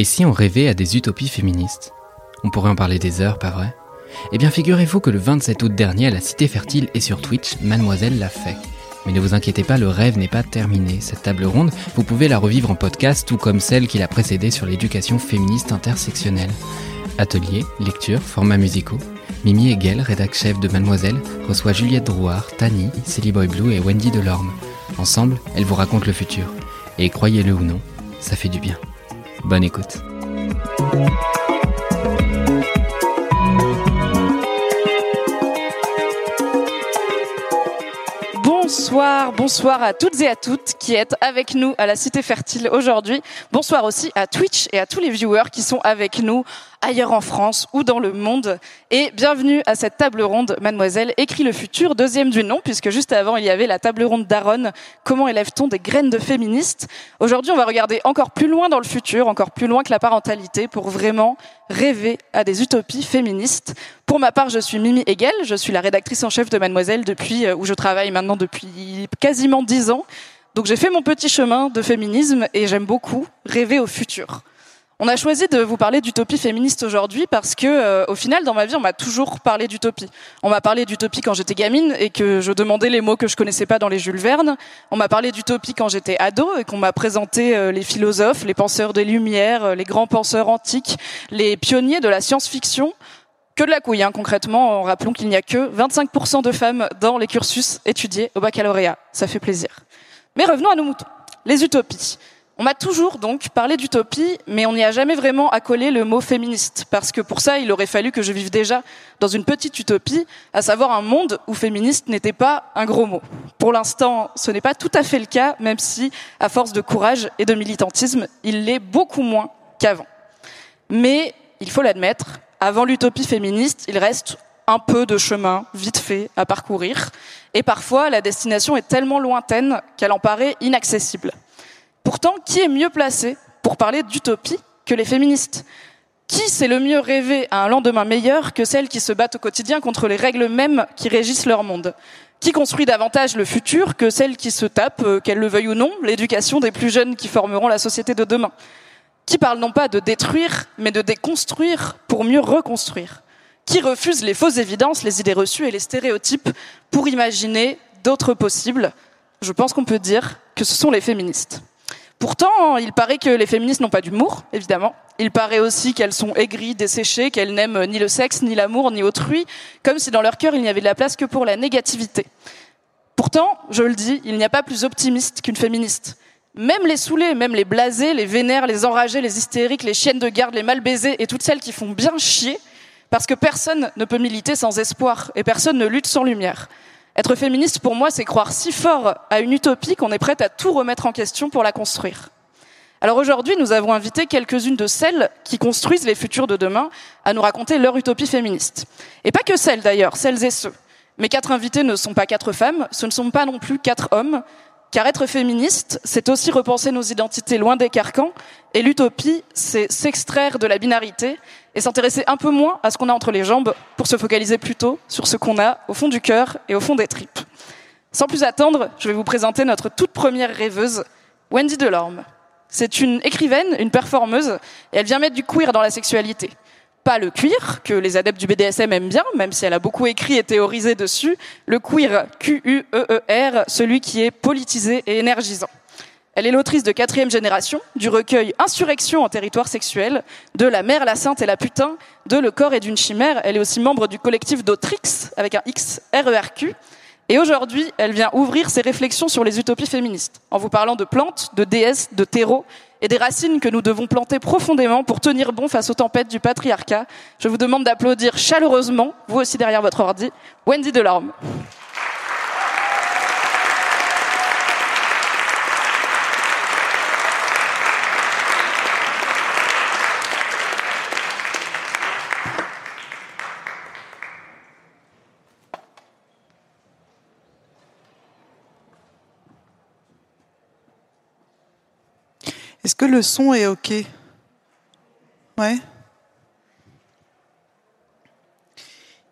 Et si on rêvait à des utopies féministes? On pourrait en parler des heures, pas vrai? Eh bien, figurez-vous que le 27 août dernier, à la Cité Fertile et sur Twitch, Mademoiselle l'a fait. Mais ne vous inquiétez pas, le rêve n'est pas terminé. Cette table ronde, vous pouvez la revivre en podcast, tout comme celle qui l'a précédée sur l'éducation féministe intersectionnelle. Ateliers, lectures, formats musicaux. Mimi Hegel, rédac chef de Mademoiselle, reçoit Juliette Drouard, Tani, Silly Boy Blue et Wendy Delorme. Ensemble, elles vous racontent le futur. Et croyez-le ou non, ça fait du bien. Bonne écoute. Bonsoir, bonsoir à toutes et à toutes qui êtes avec nous à la Cité Fertile aujourd'hui. Bonsoir aussi à Twitch et à tous les viewers qui sont avec nous ailleurs en France ou dans le monde. Et bienvenue à cette table ronde, mademoiselle, écrit le futur, deuxième du nom, puisque juste avant il y avait la table ronde d'Aaron, comment élève-t-on des graines de féministes? Aujourd'hui on va regarder encore plus loin dans le futur, encore plus loin que la parentalité, pour vraiment rêver à des utopies féministes. Pour ma part, je suis Mimi Hegel, je suis la rédactrice en chef de Mademoiselle depuis euh, où je travaille maintenant depuis quasiment dix ans. Donc j'ai fait mon petit chemin de féminisme et j'aime beaucoup rêver au futur. On a choisi de vous parler d'utopie féministe aujourd'hui parce que, euh, au final, dans ma vie, on m'a toujours parlé d'utopie. On m'a parlé d'utopie quand j'étais gamine et que je demandais les mots que je connaissais pas dans les Jules Verne. On m'a parlé d'utopie quand j'étais ado et qu'on m'a présenté euh, les philosophes, les penseurs des Lumières, euh, les grands penseurs antiques, les pionniers de la science-fiction. Que de la couille, hein, concrètement. Rappelons qu'il n'y a que 25% de femmes dans les cursus étudiés au baccalauréat. Ça fait plaisir. Mais revenons à nos moutons. Les utopies. On m'a toujours donc parlé d'utopie, mais on n'y a jamais vraiment accolé le mot féministe, parce que pour ça, il aurait fallu que je vive déjà dans une petite utopie, à savoir un monde où féministe n'était pas un gros mot. Pour l'instant, ce n'est pas tout à fait le cas, même si, à force de courage et de militantisme, il l'est beaucoup moins qu'avant. Mais, il faut l'admettre, avant l'utopie féministe, il reste un peu de chemin, vite fait, à parcourir, et parfois la destination est tellement lointaine qu'elle en paraît inaccessible. Pourtant, qui est mieux placé pour parler d'utopie que les féministes? Qui sait le mieux rêver à un lendemain meilleur que celles qui se battent au quotidien contre les règles mêmes qui régissent leur monde? Qui construit davantage le futur que celles qui se tapent, euh, qu'elles le veuillent ou non, l'éducation des plus jeunes qui formeront la société de demain? Qui parle non pas de détruire, mais de déconstruire pour mieux reconstruire Qui refuse les fausses évidences, les idées reçues et les stéréotypes pour imaginer d'autres possibles Je pense qu'on peut dire que ce sont les féministes. Pourtant, il paraît que les féministes n'ont pas d'humour, évidemment. Il paraît aussi qu'elles sont aigries, desséchées, qu'elles n'aiment ni le sexe, ni l'amour, ni autrui, comme si dans leur cœur il n'y avait de la place que pour la négativité. Pourtant, je le dis, il n'y a pas plus optimiste qu'une féministe. Même les saoulés, même les blasés, les vénères, les enragés, les hystériques, les chiennes de garde, les mal baisés et toutes celles qui font bien chier, parce que personne ne peut militer sans espoir et personne ne lutte sans lumière. Être féministe, pour moi, c'est croire si fort à une utopie qu'on est prête à tout remettre en question pour la construire. Alors aujourd'hui, nous avons invité quelques-unes de celles qui construisent les futurs de demain à nous raconter leur utopie féministe. Et pas que celles d'ailleurs, celles et ceux. Mes quatre invités ne sont pas quatre femmes, ce ne sont pas non plus quatre hommes, car être féministe, c'est aussi repenser nos identités loin des carcans, et l'utopie, c'est s'extraire de la binarité et s'intéresser un peu moins à ce qu'on a entre les jambes pour se focaliser plutôt sur ce qu'on a au fond du cœur et au fond des tripes. Sans plus attendre, je vais vous présenter notre toute première rêveuse, Wendy Delorme. C'est une écrivaine, une performeuse, et elle vient mettre du queer dans la sexualité pas le cuir, que les adeptes du BDSM aiment bien, même si elle a beaucoup écrit et théorisé dessus, le queer, Q-U-E-E-R, celui qui est politisé et énergisant. Elle est l'autrice de quatrième génération, du recueil Insurrection en territoire sexuel, de La mère, la sainte et la putain, de Le corps et d'une chimère. Elle est aussi membre du collectif d'Autrix, avec un X, R-E-R-Q. Et aujourd'hui, elle vient ouvrir ses réflexions sur les utopies féministes, en vous parlant de plantes, de déesses, de terreaux, et des racines que nous devons planter profondément pour tenir bon face aux tempêtes du patriarcat. Je vous demande d'applaudir chaleureusement, vous aussi derrière votre ordi, Wendy Delorme. Est-ce que le son est OK? Ouais.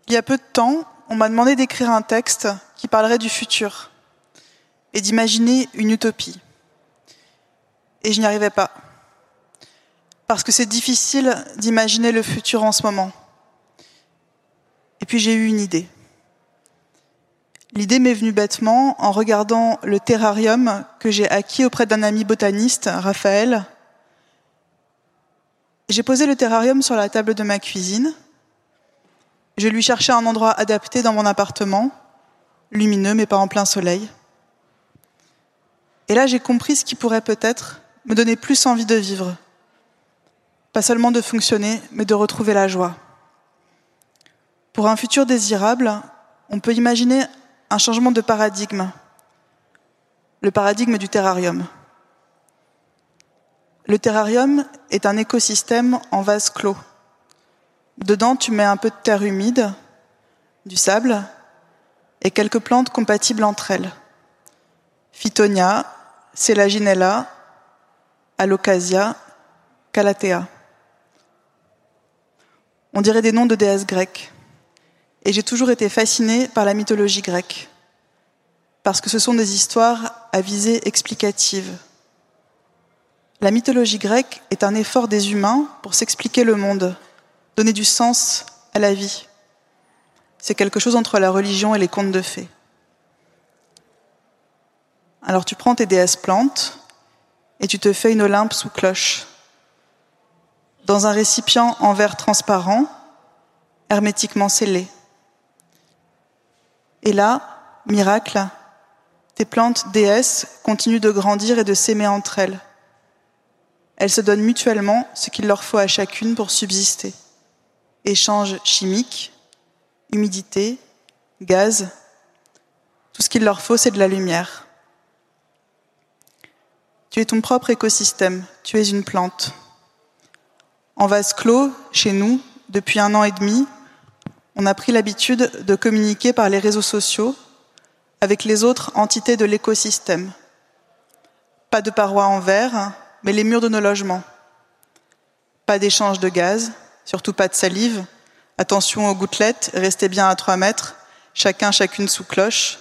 Il y a peu de temps, on m'a demandé d'écrire un texte qui parlerait du futur et d'imaginer une utopie. Et je n'y arrivais pas. Parce que c'est difficile d'imaginer le futur en ce moment. Et puis j'ai eu une idée. L'idée m'est venue bêtement en regardant le terrarium que j'ai acquis auprès d'un ami botaniste, Raphaël. J'ai posé le terrarium sur la table de ma cuisine. Je lui cherchais un endroit adapté dans mon appartement, lumineux mais pas en plein soleil. Et là, j'ai compris ce qui pourrait peut-être me donner plus envie de vivre. Pas seulement de fonctionner, mais de retrouver la joie. Pour un futur désirable, on peut imaginer un changement de paradigme, le paradigme du terrarium. Le terrarium est un écosystème en vase clos. Dedans, tu mets un peu de terre humide, du sable et quelques plantes compatibles entre elles. Phytonia, Selaginella, Alocasia, Calathea. On dirait des noms de déesses grecques et j'ai toujours été fascinée par la mythologie grecque, parce que ce sont des histoires à visée explicative. La mythologie grecque est un effort des humains pour s'expliquer le monde, donner du sens à la vie. C'est quelque chose entre la religion et les contes de fées. Alors tu prends tes déesses plantes et tu te fais une Olympe sous cloche. Dans un récipient en verre transparent, hermétiquement scellé. Et là, miracle, tes plantes déesses continuent de grandir et de s'aimer entre elles. Elles se donnent mutuellement ce qu'il leur faut à chacune pour subsister. Échange chimique, humidité, gaz, tout ce qu'il leur faut, c'est de la lumière. Tu es ton propre écosystème, tu es une plante. En vase clos, chez nous, depuis un an et demi, on a pris l'habitude de communiquer par les réseaux sociaux avec les autres entités de l'écosystème. Pas de parois en verre, mais les murs de nos logements. Pas d'échange de gaz, surtout pas de salive. Attention aux gouttelettes, restez bien à trois mètres, chacun chacune sous cloche,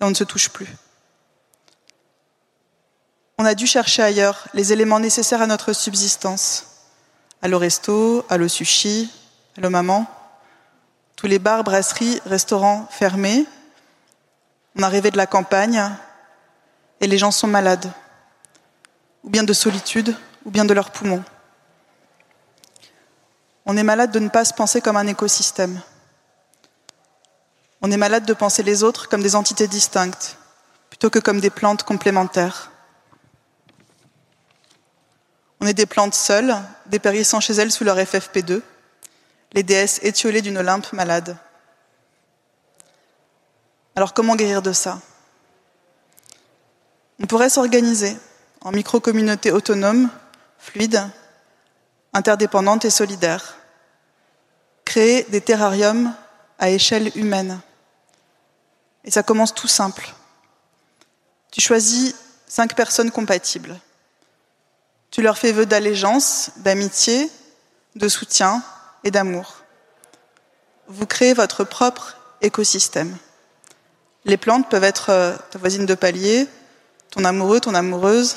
et on ne se touche plus. On a dû chercher ailleurs les éléments nécessaires à notre subsistance. Allo resto, allo sushi, allo maman. Tous les bars, brasseries, restaurants fermés. On arrivait de la campagne et les gens sont malades, ou bien de solitude, ou bien de leurs poumons. On est malade de ne pas se penser comme un écosystème. On est malade de penser les autres comme des entités distinctes, plutôt que comme des plantes complémentaires. On est des plantes seules, dépérissant chez elles sous leur FFP2, les déesses étiolées d'une Olympe malade. Alors comment guérir de ça? On pourrait s'organiser en micro-communautés autonomes, fluides, interdépendantes et solidaires. Créer des terrariums à échelle humaine. Et ça commence tout simple. Tu choisis cinq personnes compatibles. Tu leur fais vœu d'allégeance, d'amitié, de soutien, et d'amour. Vous créez votre propre écosystème. Les plantes peuvent être euh, ta voisine de palier, ton amoureux, ton amoureuse,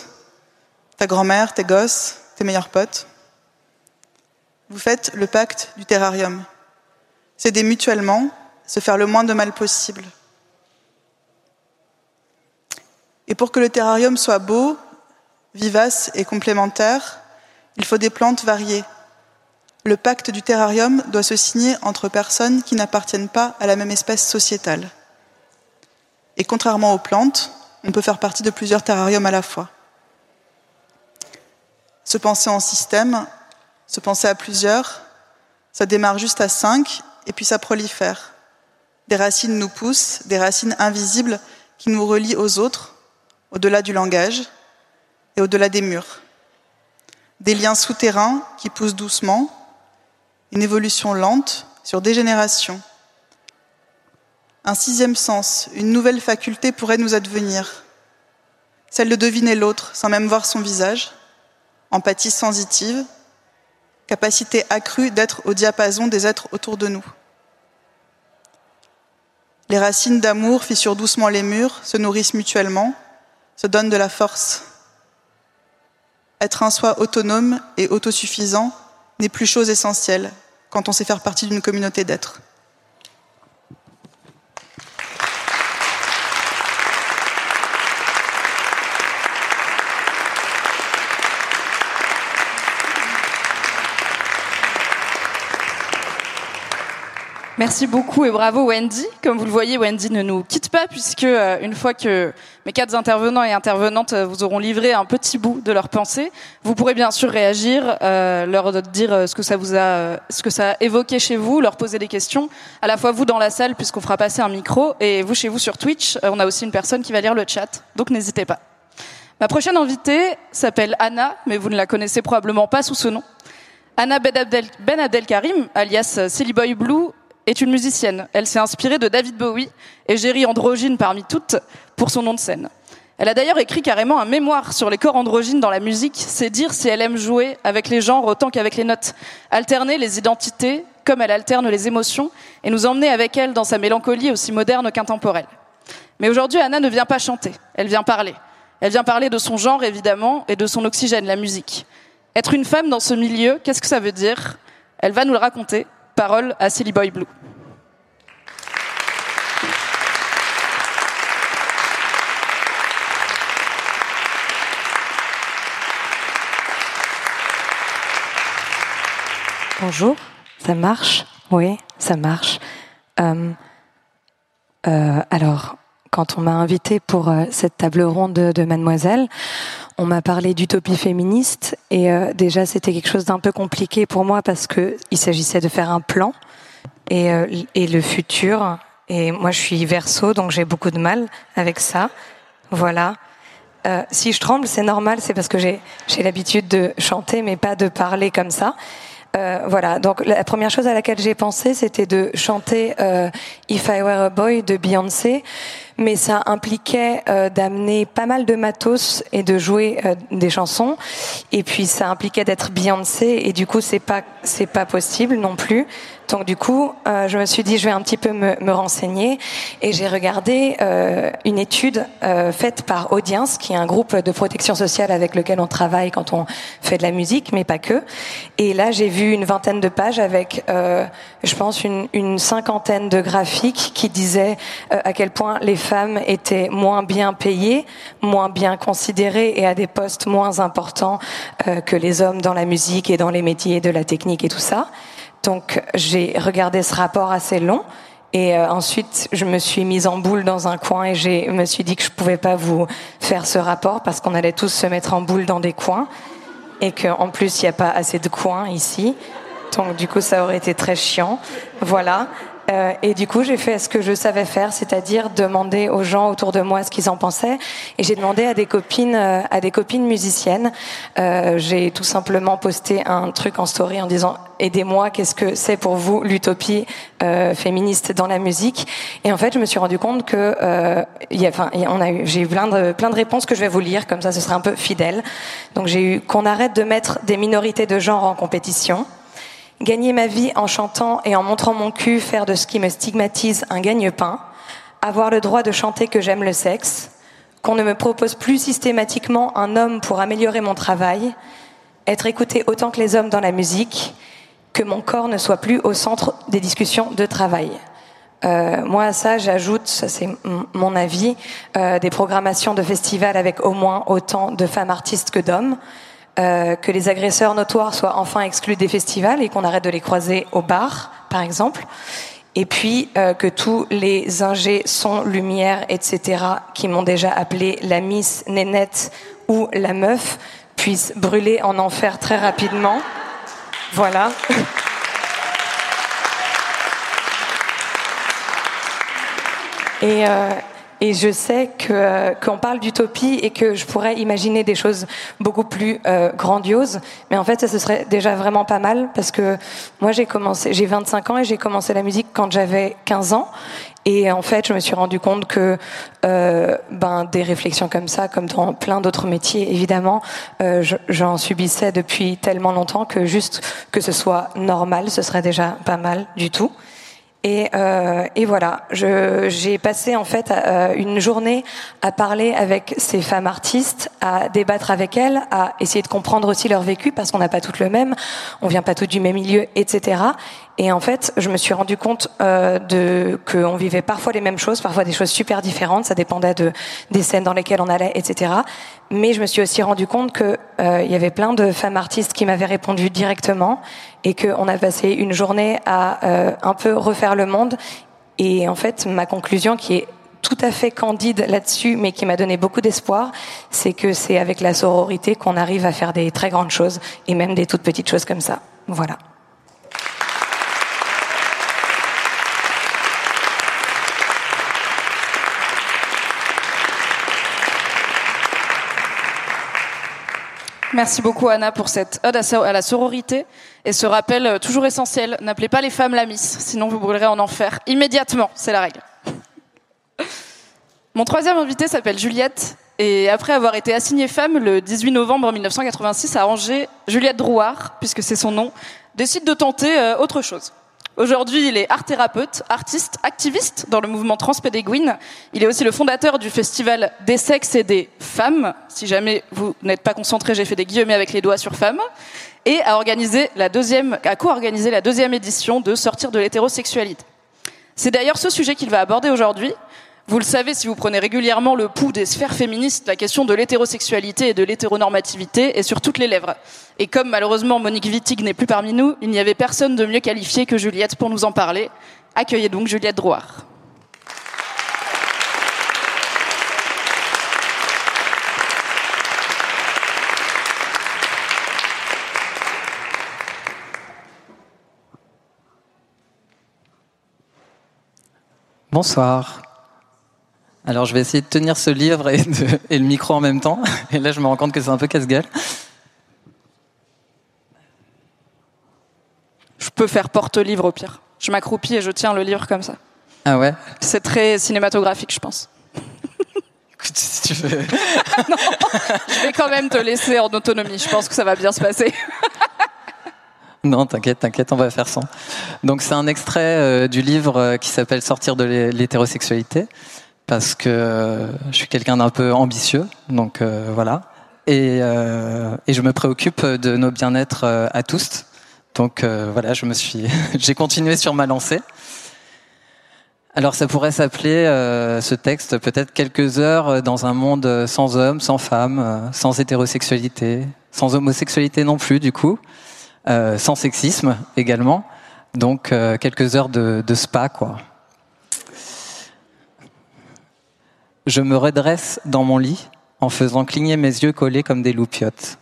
ta grand-mère, tes gosses, tes meilleurs potes. Vous faites le pacte du terrarium. S'aider mutuellement, se faire le moins de mal possible. Et pour que le terrarium soit beau, vivace et complémentaire, il faut des plantes variées, le pacte du terrarium doit se signer entre personnes qui n'appartiennent pas à la même espèce sociétale. Et contrairement aux plantes, on peut faire partie de plusieurs terrariums à la fois. Se penser en système, se penser à plusieurs, ça démarre juste à cinq et puis ça prolifère. Des racines nous poussent, des racines invisibles qui nous relient aux autres, au-delà du langage et au-delà des murs. Des liens souterrains qui poussent doucement, une évolution lente sur des générations. Un sixième sens, une nouvelle faculté pourrait nous advenir, celle de deviner l'autre sans même voir son visage, empathie sensitive, capacité accrue d'être au diapason des êtres autour de nous. Les racines d'amour fissurent doucement les murs, se nourrissent mutuellement, se donnent de la force. Être un soi autonome et autosuffisant n'est plus chose essentielle quand on sait faire partie d'une communauté d'êtres. Merci beaucoup et bravo Wendy. Comme vous le voyez, Wendy ne nous quitte pas puisque euh, une fois que mes quatre intervenants et intervenantes euh, vous auront livré un petit bout de leur pensée, vous pourrez bien sûr réagir, euh, leur dire ce que ça vous a, ce que ça a évoqué chez vous, leur poser des questions. À la fois vous dans la salle puisqu'on fera passer un micro et vous chez vous sur Twitch. on a aussi une personne qui va lire le chat, donc n'hésitez pas. Ma prochaine invitée s'appelle Anna, mais vous ne la connaissez probablement pas sous ce nom. Anna Ben Abdel, ben Karim, alias Silly Boy Blue, est une musicienne. Elle s'est inspirée de David Bowie, et égérie androgyne parmi toutes, pour son nom de scène. Elle a d'ailleurs écrit carrément un mémoire sur les corps androgynes dans la musique. C'est dire si elle aime jouer avec les genres autant qu'avec les notes. Alterner les identités comme elle alterne les émotions et nous emmener avec elle dans sa mélancolie aussi moderne qu'intemporelle. Mais aujourd'hui, Anna ne vient pas chanter, elle vient parler. Elle vient parler de son genre, évidemment, et de son oxygène, la musique. Être une femme dans ce milieu, qu'est-ce que ça veut dire? Elle va nous le raconter Parole à Silly Boy Blue. Bonjour, ça marche? Oui, ça marche. Euh, euh, alors, quand on m'a invité pour euh, cette table ronde de, Mademoiselle, on m'a parlé d'utopie féministe et euh, déjà c'était quelque chose d'un peu compliqué pour moi parce que il s'agissait de faire un plan et, euh, et le futur. Et moi je suis verso donc j'ai beaucoup de mal avec ça. Voilà. si je tremble, c'est normal, c'est parce que j'ai l'habitude de chanter mais pas de parler comme ça. Euh, voilà, donc la première chose à laquelle j'ai pensé, c'était de chanter euh, If I Were a Boy de Beyoncé, mais ça impliquait euh, d'amener pas mal de matos et de jouer euh, des chansons, et puis ça impliquait d'être Beyoncé, et du coup c'est pas c'est pas possible non plus. Donc du coup, euh, je me suis dit, je vais un petit peu me, me renseigner et j'ai regardé euh, une étude euh, faite par Audience, qui est un groupe de protection sociale avec lequel on travaille quand on fait de la musique, mais pas que. Et là, j'ai vu une vingtaine de pages avec, je pense, une, une, cinquantaine de graphiques qui disaient à quel point les femmes étaient moins bien payées, moins bien considérées et à des postes moins importants que les hommes dans la musique et dans les métiers de la technique et tout ça. Donc j'ai regardé ce rapport assez long et euh, ensuite je me suis mise en boule dans un coin et je me suis dit que je pouvais pas vous faire ce rapport parce qu'on allait tous se mettre en boule dans des coins et qu'en plus il n'y a pas assez de coins ici. Donc du coup ça aurait été très chiant. Voilà. Euh, et du coup, j'ai fait ce que je savais faire, c'est-à-dire demander aux gens autour de moi ce qu'ils en pensaient. Et j'ai demandé à des copines, euh, à des copines musiciennes. Euh, j'ai tout simplement posté un truc en story en disant aidez-moi, qu'est-ce que c'est pour vous l'utopie féministe dans la musique? Et en fait, je me suis rendu compte que enfin, j'ai eu plein de plein de réponses que je vais vous lire, comme ça, ce sera un peu fidèle. Donc, j'ai eu qu'on arrête de mettre des minorités de genre en compétition Gagner ma vie en chantant et en montrant mon cul, faire de ce qui me stigmatise un gagne-pain, avoir le droit de chanter que j'aime le sexe, qu'on ne me propose plus systématiquement un homme pour améliorer mon travail, être écouté autant que les hommes dans la musique, que mon corps ne soit plus au centre des discussions de travail. Euh, moi à ça, j'ajoute, c'est mon avis, euh, des programmations de festivals avec au moins autant de femmes artistes que d'hommes, euh, que les agresseurs notoires soient enfin exclus des festivals et qu'on arrête de les croiser au bar, par exemple. Et puis euh, que tous les ingés, son, lumière, etc., qui m'ont déjà appelé la Miss Nénette ou la meuf, puissent brûler en enfer très rapidement. Voilà. Et, euh, et je sais que qu'on parle d'utopie et que je pourrais imaginer des choses beaucoup plus euh, grandioses, mais en fait ça ce serait déjà vraiment pas mal parce que moi j'ai commencé, j'ai 25 ans et j'ai commencé la musique quand j'avais 15 ans Et en fait, je me suis rendu compte que euh, ben, des réflexions comme ça, comme dans plein d'autres métiers, évidemment, euh, j'en subissais depuis tellement longtemps que juste que ce soit normal, ce serait déjà pas mal du tout. Et, euh, et, voilà, j'ai passé en fait euh, une journée à parler avec ces femmes artistes, à débattre avec elles, à essayer de comprendre aussi leur vécu parce qu'on n'a pas toutes le même, on vient pas toutes du même milieu, etc. Et en fait, je me suis rendu compte euh, de qu'on vivait parfois les mêmes choses, parfois des choses super différentes. Ça dépendait de des scènes dans lesquelles on allait, etc. Mais je me suis aussi rendu compte que euh, il y avait plein de femmes artistes qui m'avaient répondu directement et qu'on a passé une journée à euh, un peu refaire le monde. Et en fait, ma conclusion qui est tout à fait candide là-dessus, mais qui m'a donné beaucoup d'espoir, c'est que c'est avec la sororité qu'on arrive à faire des très grandes choses et même des toutes petites choses comme ça. Voilà. Merci beaucoup Anna pour cette ode à la sororité et ce rappel euh, toujours essentiel. N'appelez pas les femmes la miss, sinon vous brûlerez en enfer immédiatement, c'est la règle. Mon troisième invité s'appelle Juliette et après avoir été assignée femme le 18 novembre 1986 à Angers, Juliette Drouard, puisque c'est son nom, décide de tenter euh, autre chose. Aujourd'hui, il est art thérapeute, artiste, activiste dans le mouvement Transpédéguine. Il est aussi le fondateur du festival des sexes et des femmes. Si jamais vous n'êtes pas concentré, j'ai fait des guillemets avec les doigts sur femmes. Et a organisé la deuxième, a co-organisé la deuxième édition de Sortir de l'hétérosexualité. C'est d'ailleurs ce sujet qu'il va aborder aujourd'hui, vous le savez, si vous prenez régulièrement le pouls des sphères féministes, la question de l'hétérosexualité et de l'hétéronormativité est sur toutes les lèvres. Et comme malheureusement Monique Wittig n'est plus parmi nous, il n'y avait personne de mieux qualifié que Juliette pour nous en parler. Accueillez donc Juliette Drouard. Bonsoir. Alors je vais essayer de tenir ce livre et, le micro en même temps. Et là je me rends compte que c'est un peu casse-gueule. Je peux faire porte-livre au pire. Je m'accroupis et je tiens le livre comme ça. Ah ouais? C'est très cinématographique, je pense. Écoute, si tu veux. non, je vais quand même te laisser en autonomie. Je pense que ça va bien se passer. non, t'inquiète, t'inquiète, on va faire sans. Donc c'est un extrait euh, du livre euh, qui s'appelle Sortir de l'hétérosexualité parce que je suis quelqu'un d'un peu ambitieux, donc euh, voilà. Et, euh, et, je me préoccupe de nos bien-être euh, à tous. Donc voilà, je me suis, j'ai continué sur ma lancée. Alors ça pourrait s'appeler ce texte peut-être quelques heures dans un monde sans hommes, sans femmes, sans hétérosexualité, sans homosexualité non plus du coup, sans sexisme également. Donc quelques heures de spa quoi. Je me redresse dans mon lit en faisant cligner mes yeux collés comme des loupiottes.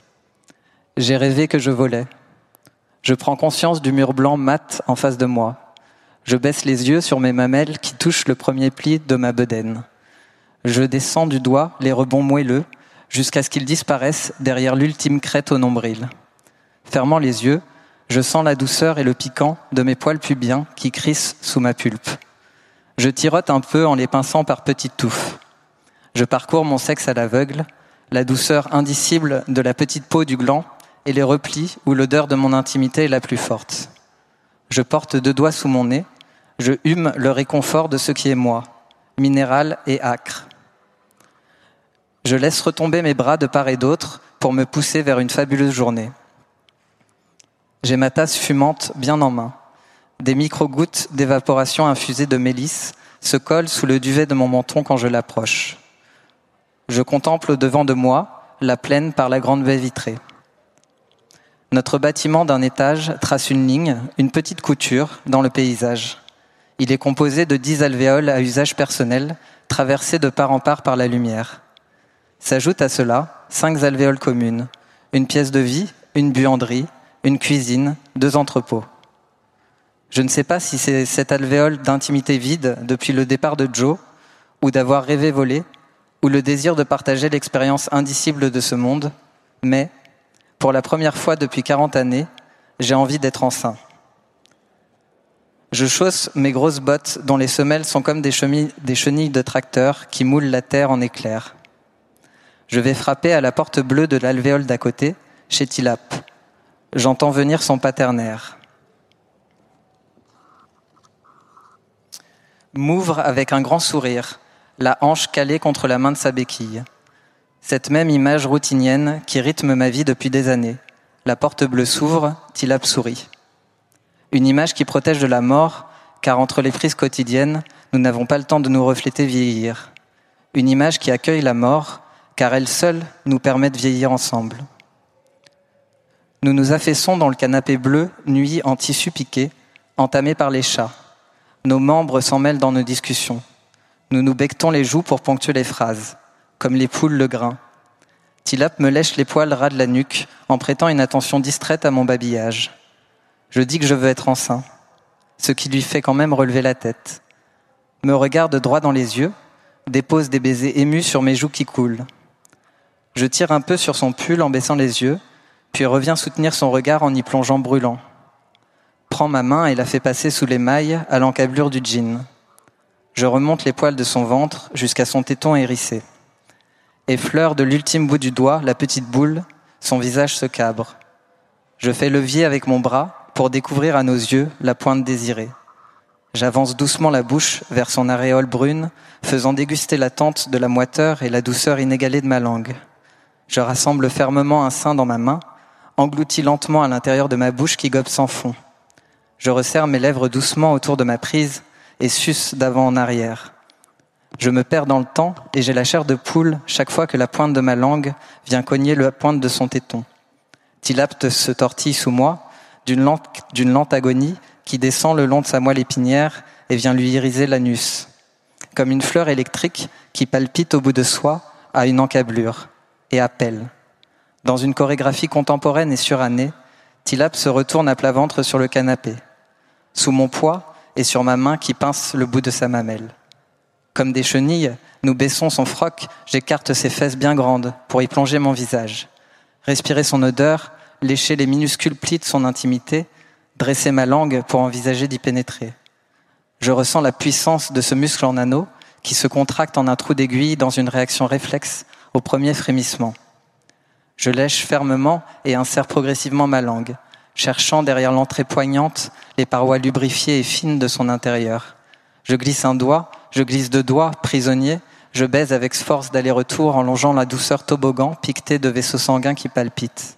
J'ai rêvé que je volais. Je prends conscience du mur blanc mat en face de moi. Je baisse les yeux sur mes mamelles qui touchent le premier pli de ma bedaine. Je descends du doigt les rebonds moelleux jusqu'à ce qu'ils disparaissent derrière l'ultime crête au nombril. Fermant les yeux, je sens la douceur et le piquant de mes poils pubiens qui crissent sous ma pulpe. Je tirote un peu en les pinçant par petites touffes. Je parcours mon sexe à l'aveugle, la douceur indicible de la petite peau du gland et les replis où l'odeur de mon intimité est la plus forte. Je porte deux doigts sous mon nez, je hume le réconfort de ce qui est moi, minéral et acre. Je laisse retomber mes bras de part et d'autre pour me pousser vers une fabuleuse journée. J'ai ma tasse fumante bien en main. Des micro-gouttes d'évaporation infusées de mélisse se collent sous le duvet de mon menton quand je l'approche. Je contemple devant de moi la plaine par la grande baie vitrée. Notre bâtiment d'un étage trace une ligne, une petite couture dans le paysage. Il est composé de dix alvéoles à usage personnel, traversées de part en part par la lumière. S'ajoutent à cela cinq alvéoles communes, une pièce de vie, une buanderie, une cuisine, deux entrepôts. Je ne sais pas si c'est cette alvéole d'intimité vide depuis le départ de Joe, ou d'avoir rêvé voler, ou le désir de partager l'expérience indicible de ce monde, mais, pour la première fois depuis 40 années, j'ai envie d'être enceint. Je chausse mes grosses bottes dont les semelles sont comme des, des chenilles de tracteur qui moulent la terre en éclairs. Je vais frapper à la porte bleue de l'alvéole d'à côté, chez Tilap. J'entends venir son paternaire. M'ouvre avec un grand sourire, la hanche calée contre la main de sa béquille. Cette même image routinienne qui rythme ma vie depuis des années. La porte bleue s'ouvre, Tilap sourit. Une image qui protège de la mort, car entre les prises quotidiennes, nous n'avons pas le temps de nous refléter vieillir. Une image qui accueille la mort, car elle seule nous permet de vieillir ensemble. Nous nous affaissons dans le canapé bleu, nuit en tissu piqué, entamé par les chats. Nos membres s'en mêlent dans nos discussions. Nous nous bectons les joues pour ponctuer les phrases, comme les poules le grain. Tilap me lèche les poils ras de la nuque en prêtant une attention distraite à mon babillage. Je dis que je veux être enceint, ce qui lui fait quand même relever la tête. Me regarde droit dans les yeux, dépose des baisers émus sur mes joues qui coulent. Je tire un peu sur son pull en baissant les yeux, puis reviens soutenir son regard en y plongeant brûlant. Prends ma main et la fais passer sous les mailles à l'encablure du jean. Je remonte les poils de son ventre jusqu'à son téton hérissé. Effleure de l'ultime bout du doigt la petite boule, son visage se cabre. Je fais levier avec mon bras pour découvrir à nos yeux la pointe désirée. J'avance doucement la bouche vers son aréole brune, faisant déguster l'attente de la moiteur et la douceur inégalée de ma langue. Je rassemble fermement un sein dans ma main, engloutis lentement à l'intérieur de ma bouche qui gobe sans fond. Je resserre mes lèvres doucement autour de ma prise et suce d'avant en arrière. Je me perds dans le temps et j'ai la chair de poule chaque fois que la pointe de ma langue vient cogner la pointe de son téton. Tilapte se tortille sous moi d'une lente, agonie qui descend le long de sa moelle épinière et vient lui iriser l'anus. Comme une fleur électrique qui palpite au bout de soi à une encablure et appelle. Dans une chorégraphie contemporaine et surannée, Tilap se retourne à plat ventre sur le canapé sous mon poids et sur ma main qui pince le bout de sa mamelle. Comme des chenilles, nous baissons son froc, j'écarte ses fesses bien grandes pour y plonger mon visage. Respirer son odeur, lécher les minuscules plis de son intimité, dresser ma langue pour envisager d'y pénétrer. Je ressens la puissance de ce muscle en anneau qui se contracte en un trou d'aiguille dans une réaction réflexe au premier frémissement. Je lèche fermement et insère progressivement ma langue cherchant derrière l'entrée poignante les parois lubrifiées et fines de son intérieur. Je glisse un doigt, je glisse deux doigts, prisonnier, je baise avec force d'aller-retour en longeant la douceur toboggan piquetée de vaisseaux sanguins qui palpitent.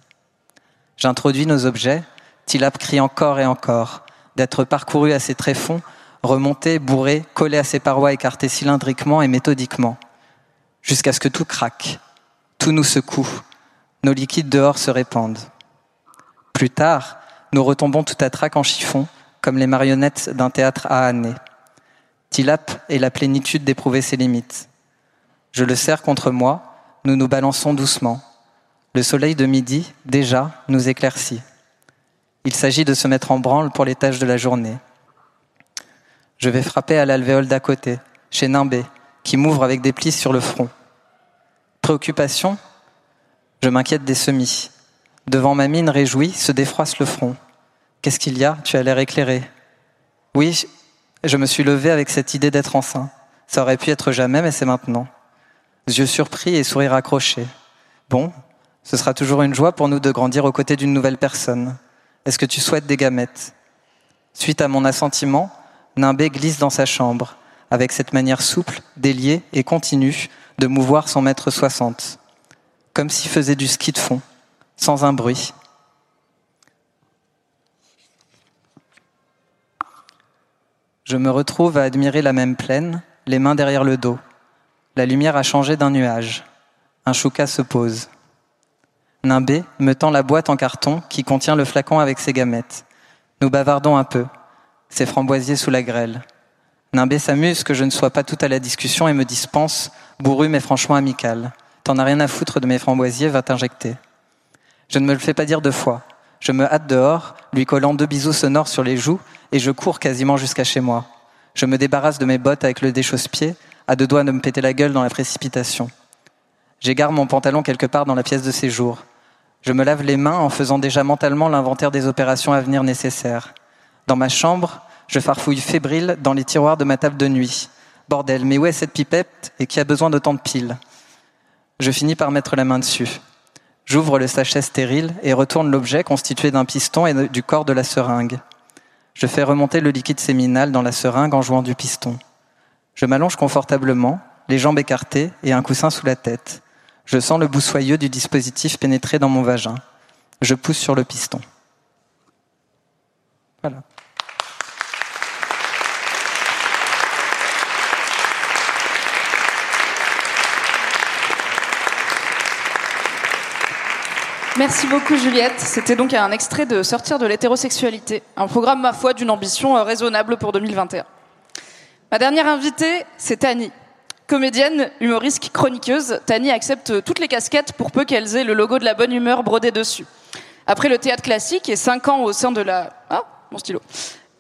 J'introduis nos objets, Tilap crie encore et encore, d'être parcouru à ses tréfonds, remonté, bourré, collé à ses parois écartées cylindriquement et méthodiquement, jusqu'à ce que tout craque, tout nous secoue, nos liquides dehors se répandent. Plus tard, nous retombons tout à trac en chiffon, comme les marionnettes d'un théâtre à années. Tilap est la plénitude d'éprouver ses limites. Je le serre contre moi, nous nous balançons doucement. Le soleil de midi, déjà, nous éclaircit. Il s'agit de se mettre en branle pour les tâches de la journée. Je vais frapper à l'alvéole d'à côté, chez Nimbé, qui m'ouvre avec des plis sur le front. Préoccupation? Je m'inquiète des semis. Devant ma mine réjouie, se défroisse le front. Qu'est-ce qu'il y a? Tu as l'air éclairé. Oui, je me suis levé avec cette idée d'être enceint. Ça aurait pu être jamais, mais c'est maintenant. Yeux surpris et sourire accroché. Bon, ce sera toujours une joie pour nous de grandir aux côtés d'une nouvelle personne. Est-ce que tu souhaites des gamètes? Suite à mon assentiment, Nimbé glisse dans sa chambre, avec cette manière souple, déliée et continue de mouvoir son mètre soixante, comme s'il faisait du ski de fond sans un bruit. Je me retrouve à admirer la même plaine, les mains derrière le dos. La lumière a changé d'un nuage. Un chouka se pose. Nimbé me tend la boîte en carton qui contient le flacon avec ses gamètes. Nous bavardons un peu. Ses framboisiers sous la grêle. Nimbé s'amuse que je ne sois pas tout à la discussion et me dispense, bourru mais franchement amical. T'en as rien à foutre de mes framboisiers, va t'injecter. Je ne me le fais pas dire deux fois. Je me hâte dehors, lui collant deux bisous sonores sur les joues, et je cours quasiment jusqu'à chez moi. Je me débarrasse de mes bottes avec le déchausse-pied, à deux doigts de me péter la gueule dans la précipitation. J'égare mon pantalon quelque part dans la pièce de séjour. Je me lave les mains en faisant déjà mentalement l'inventaire des opérations à venir nécessaires. Dans ma chambre, Je farfouille fébrile dans les tiroirs de ma table de nuit. Bordel, mais où est cette pipette et qui a besoin d'autant de piles? Je finis par mettre la main dessus. J'ouvre le sachet stérile et retourne l'objet constitué d'un piston et du corps de la seringue. Je fais remonter le liquide séminal dans la seringue en jouant du piston. Je m'allonge confortablement, les jambes écartées et un coussin sous la tête. Je sens le bout soyeux du dispositif pénétrer dans mon vagin. Je pousse sur le piston. Voilà. Merci beaucoup Juliette. C'était donc un extrait de Sortir de l'hétérosexualité, un programme ma foi d'une ambition euh, raisonnable pour 2021. Ma dernière invitée, c'est Tani. Comédienne, humoriste, chroniqueuse, Tani accepte toutes les casquettes pour peu qu'elles aient le logo de la bonne humeur brodé dessus. Après le théâtre classique et cinq ans au sein de la... Ah, mon stylo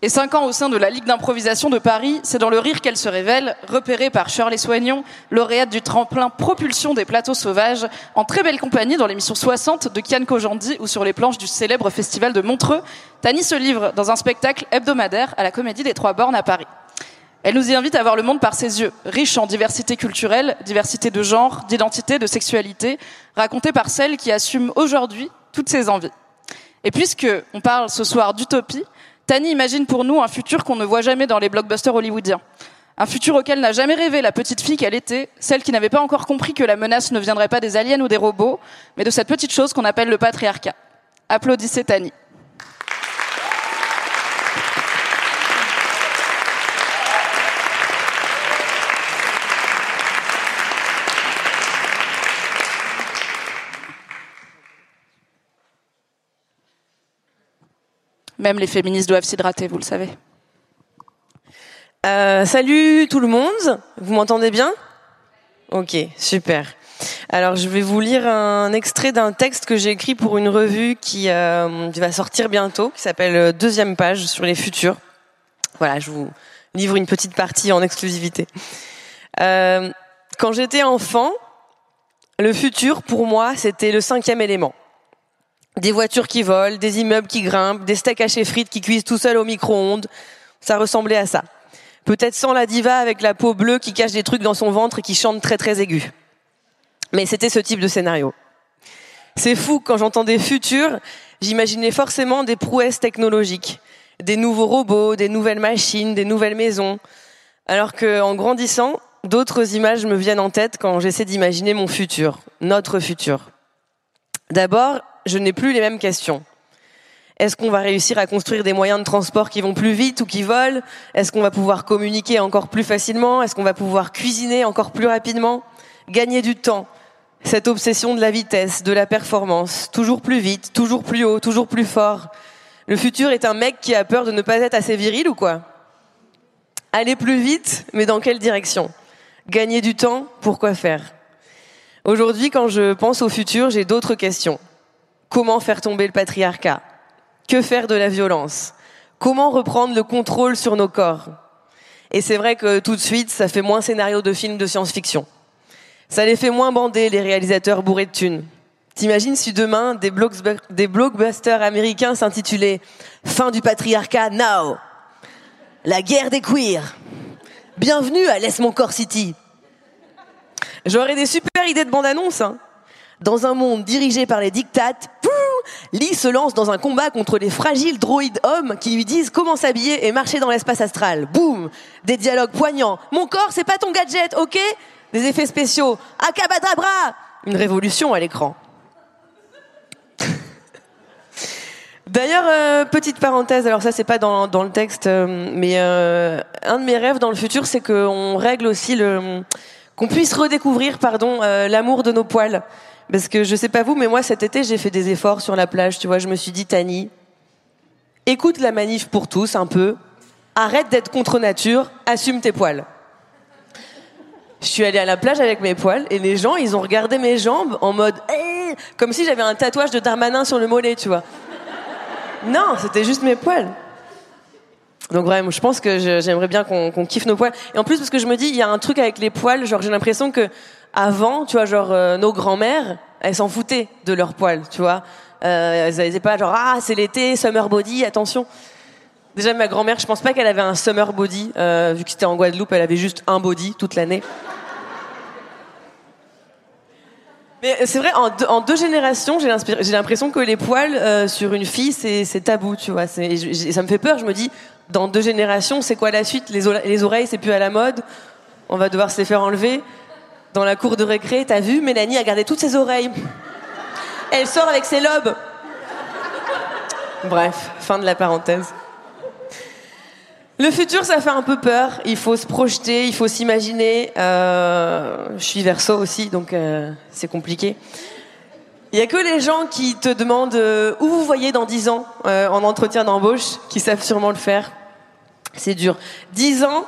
et cinq ans au sein de la Ligue d'improvisation de Paris, c'est dans le rire qu'elle se révèle, repérée par Shirley Soignon, lauréate du tremplin propulsion des plateaux sauvages, en très belle compagnie dans l'émission 60 de Kian Kojandi ou sur les planches du célèbre festival de Montreux. Tani se livre dans un spectacle hebdomadaire à la Comédie des Trois Bornes à Paris. Elle nous y invite à voir le monde par ses yeux, riche en diversité culturelle, diversité de genre, d'identité, de sexualité, racontée par celle qui assume aujourd'hui toutes ses envies. Et puisque on parle ce soir d'utopie, Tani imagine pour nous un futur qu'on ne voit jamais dans les blockbusters hollywoodiens. Un futur auquel n'a jamais rêvé la petite fille qu'elle était, celle qui n'avait pas encore compris que la menace ne viendrait pas des aliens ou des robots, mais de cette petite chose qu'on appelle le patriarcat. Applaudissez Tani. Même les féministes doivent s'hydrater, vous le savez. Euh, salut tout le monde, vous m'entendez bien? Ok, super. Alors je vais vous lire un extrait d'un texte que j'ai écrit pour une revue qui, euh, va sortir bientôt, qui s'appelle euh, Deuxième page sur les futurs. Voilà, je vous livre une petite partie en exclusivité. Euh, quand j'étais enfant, le futur pour moi c'était le cinquième élément. Des voitures qui volent, des immeubles qui grimpent, des steaks hachés frites qui cuisent tout seuls au micro-ondes. Ça ressemblait à ça. Peut-être sans la diva avec la peau bleue qui cache des trucs dans son ventre et qui chante très très aigu. Mais c'était ce type de scénario. C'est fou, quand j'entendais futur, j'imaginais forcément des prouesses technologiques, des nouveaux robots, des nouvelles machines, des nouvelles maisons. Alors que, en grandissant, d'autres images me viennent en tête quand j'essaie d'imaginer mon futur, notre futur. D'abord, je n'ai plus les mêmes questions. Est-ce qu'on va réussir à construire des moyens de transport qui vont plus vite ou qui volent? Est-ce qu'on va pouvoir communiquer encore plus facilement? Est-ce qu'on va pouvoir cuisiner encore plus rapidement? Gagner du temps. Cette obsession de la vitesse, de la performance, toujours plus vite, toujours plus haut, toujours plus fort. Le futur est un mec qui a peur de ne pas être assez viril ou quoi? Aller plus vite, mais dans quelle direction? Gagner du temps, pourquoi faire? Aujourd'hui, quand je pense au futur, j'ai d'autres questions. Comment faire tomber le patriarcat? Que faire de la violence? Comment reprendre le contrôle sur nos corps? Et c'est vrai que tout de suite, ça fait moins scénario de film de science-fiction. Ça les fait moins bander, les réalisateurs bourrés de thunes. T'imagines si demain, des, des blockbusters américains s'intitulaient Fin du patriarcat now La guerre des queers Bienvenue à Laisse mon corps City! J'aurais des super idées de bande-annonce, hein dans un monde dirigé par les dictates, Lee se lance dans un combat contre les fragiles droïdes hommes qui lui disent comment s'habiller et marcher dans l'espace astral. Boum Des dialogues poignants. Mon corps, c'est pas ton gadget, ok? Des effets spéciaux. Akabadabra Une révolution à l'écran. D'ailleurs, euh, petite parenthèse, alors ça c'est pas dans, dans, le texte, euh, mais euh, un de mes rêves dans le futur, c'est qu'on règle aussi le, qu'on puisse redécouvrir, pardon, l'amour de nos poils. Parce que je sais pas vous, mais moi cet été j'ai fait des efforts sur la plage. Tu vois, je me suis dit, Tani, écoute la manif pour tous un peu. Arrête d'être contre nature, assume tes poils. Je suis allée à la plage avec mes poils et les gens, ils ont regardé mes jambes en mode, comme si j'avais un tatouage de Darmanin sur le mollet, tu vois. Non, c'était juste mes poils. Donc vraiment, je pense que j'aimerais bien qu'on kiffe nos poils. Et en plus, parce que je me dis, il y a un truc avec les poils, genre j'ai l'impression que avant, tu vois, genre euh, nos grands-mères, elles s'en foutaient de leurs poils, tu vois. Euh, elles n'étaient pas genre ah c'est l'été, summer body, attention. Déjà, ma grand-mère, je pense pas qu'elle avait un summer body. Euh, vu que c'était en Guadeloupe, elle avait juste un body toute l'année. Mais c'est vrai, en deux, générations, j'ai l'impression que les poils sur une fille, c'est tabou, tu vois. Et ça me fait peur. Je me dis, dans deux générations, c'est quoi la suite? Les, les oreilles, c'est plus à la mode. On va devoir se les faire enlever. Dans la cour de récré, t'as vu, Mélanie a gardé toutes ses oreilles. Elle sort avec ses lobes. Bref, fin de la parenthèse. Le futur, ça fait un peu peur. Il faut se projeter, il faut s'imaginer. Euh, je suis verso aussi, donc euh, c'est compliqué. Il y a que les gens qui te demandent euh, où vous voyez dans 10 ans en entretien d'embauche qui savent sûrement le faire. C'est dur. 10 ans,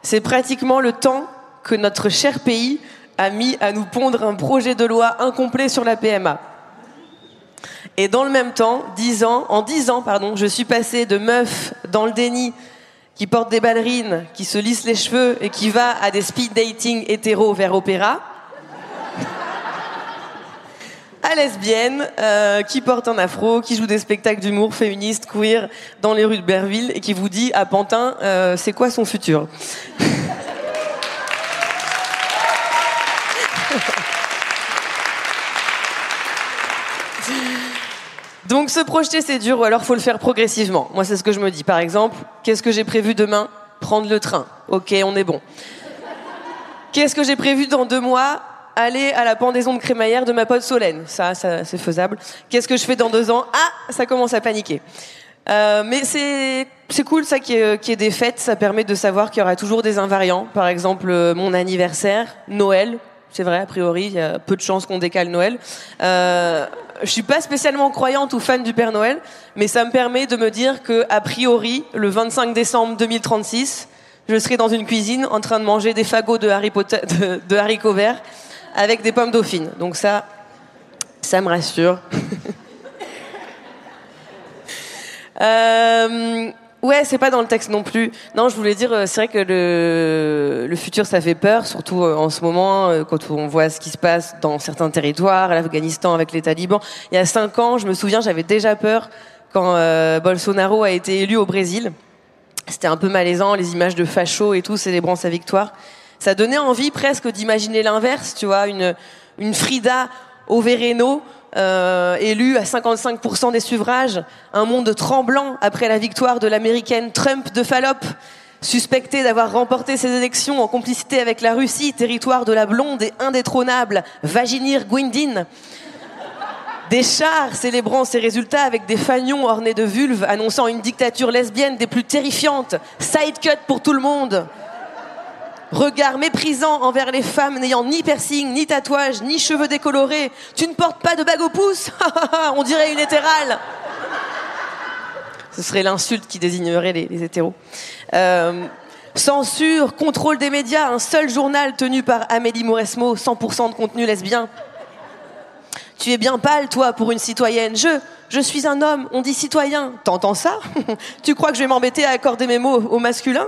c'est pratiquement le temps que notre cher pays a mis à nous pondre un projet de loi incomplet sur la PMA. Et dans le même temps, 10 ans, en 10 ans, pardon, je suis passée de meuf dans le déni qui porte des ballerines, qui se lisse les cheveux et qui va à des speed dating hétéro vers opéra, à lesbienne, euh, qui porte un afro, qui joue des spectacles d'humour féministe, queer dans les rues de Berville et qui vous dit à Pantin, euh, c'est quoi son futur? Donc se projeter c'est dur ou alors faut le faire progressivement. Moi c'est ce que je me dis. Par exemple, qu'est-ce que j'ai prévu demain? Prendre le train. Ok, on est bon. Qu'est-ce que j'ai prévu dans deux mois? Aller à la pendaison de crémaillère de ma pote Solène. Ça, ça c'est faisable. Qu'est-ce que je fais dans deux ans? Ah, ça commence à paniquer. Euh, mais c'est c'est cool ça qui est, qui des fêtes. Ça permet de savoir qu'il y aura toujours des invariants. Par exemple, euh, mon anniversaire, Noël. C'est vrai, a priori, il y a peu de chances qu'on décale Noël. Euh, je suis pas spécialement croyante ou fan du Père Noël, mais ça me permet de me dire que, a priori, le 25 décembre 2036, je serai dans une cuisine en train de manger des fagots de, de haricots verts avec des pommes dauphines. Donc ça, ça me rassure. Euh, ouais, c'est pas dans le texte non plus. Non, je voulais dire, euh, c'est vrai que le, le futur, ça fait peur, surtout euh, en ce moment, euh, quand on voit ce qui se passe dans certains territoires, l'Afghanistan avec les talibans. Il y a cinq ans, je me souviens, j'avais déjà peur quand euh, Bolsonaro a été élu au Brésil. C'était un peu malaisant, les images de fachos et tout, célébrant sa victoire. Ça donnait envie presque d'imaginer l'inverse, tu vois, une, une Frida Overeno euh, élue à 55% des suffrages, un monde tremblant après la victoire de l'américaine Trump de Fallop, suspectée d'avoir remporté ses élections en complicité avec la Russie, territoire de la blonde et indétrônable Vaginir Guindin. Des chars célébrant ces résultats avec des fanions ornés de vulves annonçant une dictature lesbienne des plus terrifiantes. Side cut pour tout le monde. Regard méprisant envers les femmes n'ayant ni piercing, ni tatouage, ni cheveux décolorés. Tu ne portes pas de bague au pouce On dirait une hétérale. Ce serait l'insulte qui désignerait les, hétéros. Euh, censure, contrôle des médias, un seul journal tenu par Amélie Mauresmo, 100% de contenu lesbien. Tu es bien pâle, toi, pour une citoyenne. Je, je suis un homme, on dit citoyen. T'entends ça? Tu crois que je vais m'embêter à accorder mes mots au masculin?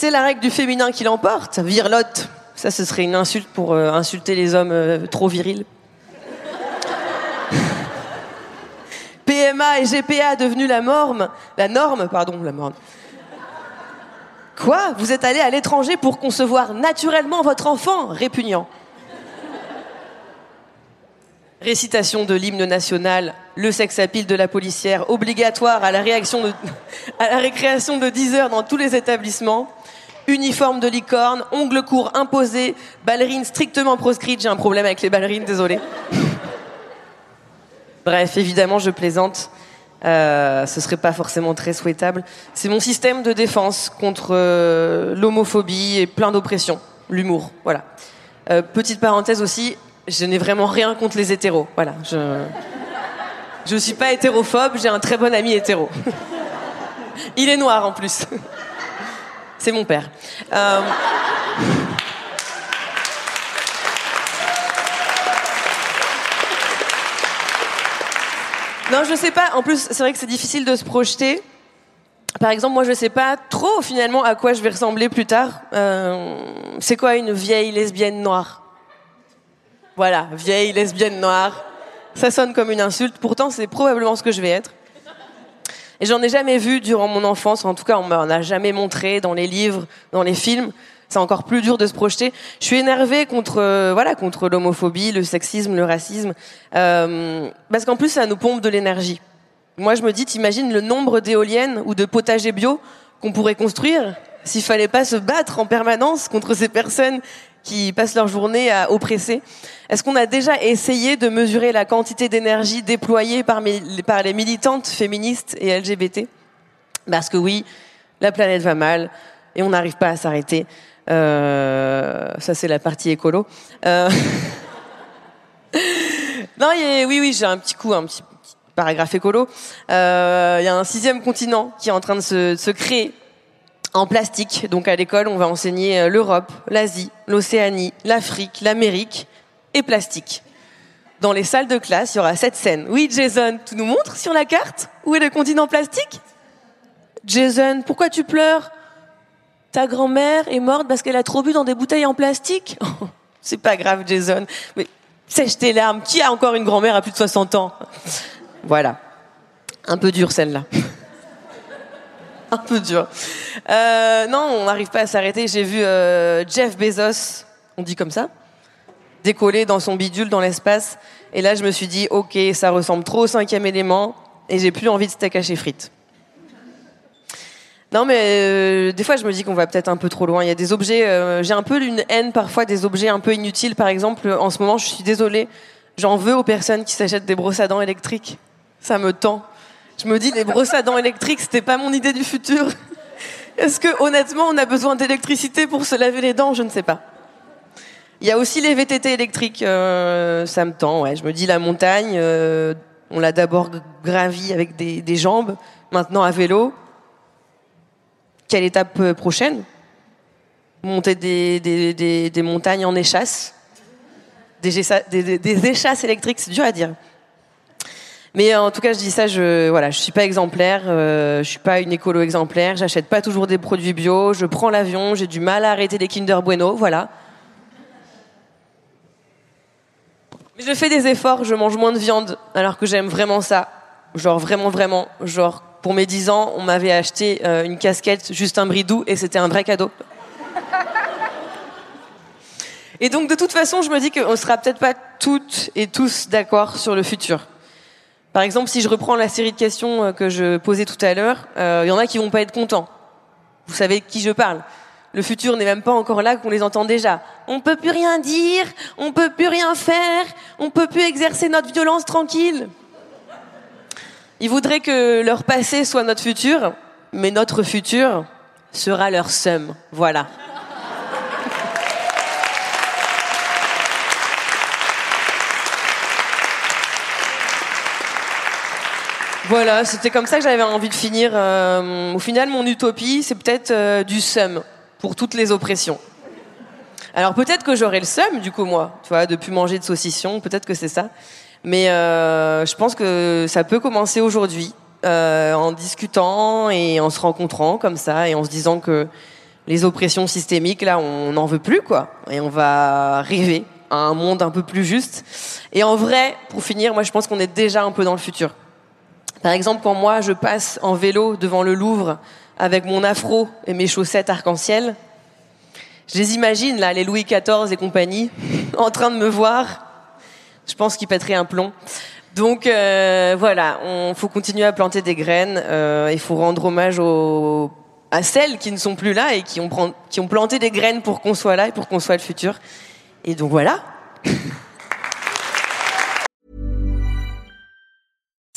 C'est la règle du féminin qui l'emporte. Virlotte. Ça, ce serait une insulte pour euh, insulter les hommes euh, trop virils. PMA et GPA devenus la norme. La norme, pardon, la norme. Quoi? Vous êtes allé à l'étranger pour concevoir naturellement votre enfant? Répugnant. Récitation de l'hymne national, le sex appeal de la policière, obligatoire à la, à la récréation de 10 heures dans tous les établissements, uniforme de licorne, ongles courts imposés, ballerines strictement proscrites. J'ai un problème avec les ballerines, désolé. Bref, évidemment, je plaisante. Euh, ce serait pas forcément très souhaitable. C'est mon système de défense contre euh, l'homophobie et plein d'oppressions. L'humour, voilà. Euh, petite parenthèse aussi, je n'ai vraiment rien contre les hétéros. Voilà, je je suis pas hétérophobe. J'ai un très bon ami hétéro. Il est noir en plus. C'est mon père. Euh... Non, je sais pas. En plus, c'est vrai que c'est difficile de se projeter. Par exemple, moi, je sais pas trop finalement à quoi je vais ressembler plus tard. Euh, c'est quoi une vieille lesbienne noire? Voilà, vieille lesbienne noire. Ça sonne comme une insulte. Pourtant, c'est probablement ce que je vais être. Et j'en ai jamais vu durant mon enfance, en tout cas on m'en a jamais montré dans les livres, dans les films. C'est encore plus dur de se projeter. Je suis énervée contre euh, voilà contre l'homophobie, le sexisme, le racisme, euh, parce qu'en plus ça nous pompe de l'énergie. Moi je me dis, t'imagines le nombre d'éoliennes ou de potagers bio qu'on pourrait construire s'il fallait pas se battre en permanence contre ces personnes qui passent leur journée à oppresser. Est-ce qu'on a déjà essayé de mesurer la quantité d'énergie déployée par, les militantes féministes et LGBT Parce que oui, la planète va mal et on n'arrive pas à s'arrêter. Euh, ça, c'est la partie écolo. Euh... non, oui, oui, j'ai un petit coup, un petit, paragraphe écolo. Euh, il y a un sixième continent qui est en train de se créer en plastique. Donc à l'école, on va enseigner euh, l'Europe, l'Asie, l'Océanie, l'Afrique, l'Amérique et plastique. Dans les salles de classe, il y aura cette scène. Oui, Jason, tu nous montres sur la carte où est le continent plastique? Jason, pourquoi tu pleures? Ta grand-mère est morte parce qu'elle a trop bu dans des bouteilles en plastique? C'est pas grave, Jason. Mais sèche tes larmes. Qui a encore une grand-mère à plus de 60 ans? Voilà. Un peu dur celle-là. un peu dur. Euh, non, on n'arrive pas à s'arrêter. J'ai vu euh, Jeff Bezos, on dit comme ça, décoller dans son bidule dans l'espace. Et là, je me suis dit, ok, ça ressemble trop au cinquième élément, et j'ai plus envie de steak haché frites. Non, mais euh, des fois, je me dis qu'on va peut-être un peu trop loin. Il y a des objets. J'ai un peu une haine parfois des objets un peu inutiles. Par exemple, en ce moment, je suis désolée. J'en veux aux personnes qui s'achètent des brosses à dents électriques. Ça me tend. Je me dis, les brosses à dents électriques, c'était pas mon idée du futur. Est-ce que, honnêtement, on a besoin d'électricité pour se laver les dents? Je ne sais pas. Il y a aussi les VTT électriques. Euh, ça me tend, ouais. Je me dis, la montagne, euh, on l'a d'abord gravi avec des, jambes, maintenant à vélo. Quelle étape euh, prochaine? Monter des, des, des, montagnes en échasse? Des, des échasses électriques, c'est dur à dire. Mais en tout cas, je dis ça, je voilà, je suis pas exemplaire, euh, je suis pas une écolo exemplaire, j'achète pas toujours des produits bio, je prends l'avion, j'ai du mal à arrêter les Kinder Bueno, voilà. Mais je fais des efforts, je mange moins de viande, alors que j'aime vraiment ça. Genre vraiment, vraiment. Genre, pour mes 10 ans, on m'avait acheté euh, une casquette, juste un bridou, et c'était un vrai cadeau. Et donc, de toute façon, je me dis qu'on sera peut-être pas toutes et tous d'accord sur le futur. Par exemple, si je reprends la série de questions euh, que je posais tout à l'heure, il euh, y en a qui vont pas être contents. Vous savez de qui je parle. Le futur n'est même pas encore là qu'on les entend déjà. On peut plus rien dire, on peut plus rien faire, on peut plus exercer notre violence tranquille. Ils voudraient que leur passé soit notre futur, mais notre futur sera leur somme. Voilà. Voilà, c'était comme ça que j'avais envie de finir. Euh, au final, mon utopie, c'est peut-être euh, du seum pour toutes les oppressions. Alors peut-être que j'aurai le seum, du coup, moi, tu vois, de plus manger de saucisson, peut-être que c'est ça. Mais euh, je pense que ça peut commencer aujourd'hui, en discutant et en se rencontrant comme ça, et en se disant que les oppressions systémiques, là, on n'en veut plus, quoi. Et on va rêver à un monde un peu plus juste. Et en vrai, pour finir, moi, je pense qu'on est déjà un peu dans le futur. Par exemple, quand moi je passe en vélo devant le Louvre avec mon afro et mes chaussettes arc-en-ciel, je les imagine là, les Louis XIV et compagnie, en train de me voir. Je pense qu'ils pèteraient un plomb. Donc euh, voilà, on faut continuer à planter des graines. Euh, il faut rendre hommage aux, à celles qui ne sont plus là et qui ont, qui ont planté des graines pour qu'on soit là et pour qu'on soit le futur. Et donc voilà.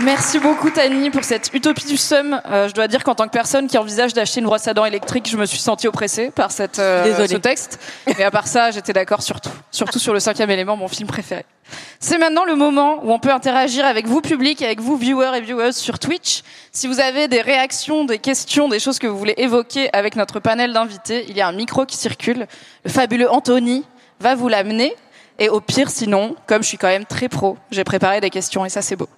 Merci beaucoup Tani pour cette utopie du seum. Euh, je dois dire qu'en tant que personne qui envisage d'acheter une brosse à dents électrique, je me suis sentie oppressée par cette, euh, ce texte. Mais à part ça, j'étais d'accord sur tout. Surtout sur le cinquième élément, mon film préféré. C'est maintenant le moment où on peut interagir avec vous public, avec vous viewers et viewers sur Twitch. Si vous avez des réactions, des questions, des choses que vous voulez évoquer avec notre panel d'invités, il y a un micro qui circule. Le fabuleux Anthony va vous l'amener. Et au pire, sinon, comme je suis quand même très pro, j'ai préparé des questions et ça c'est beau.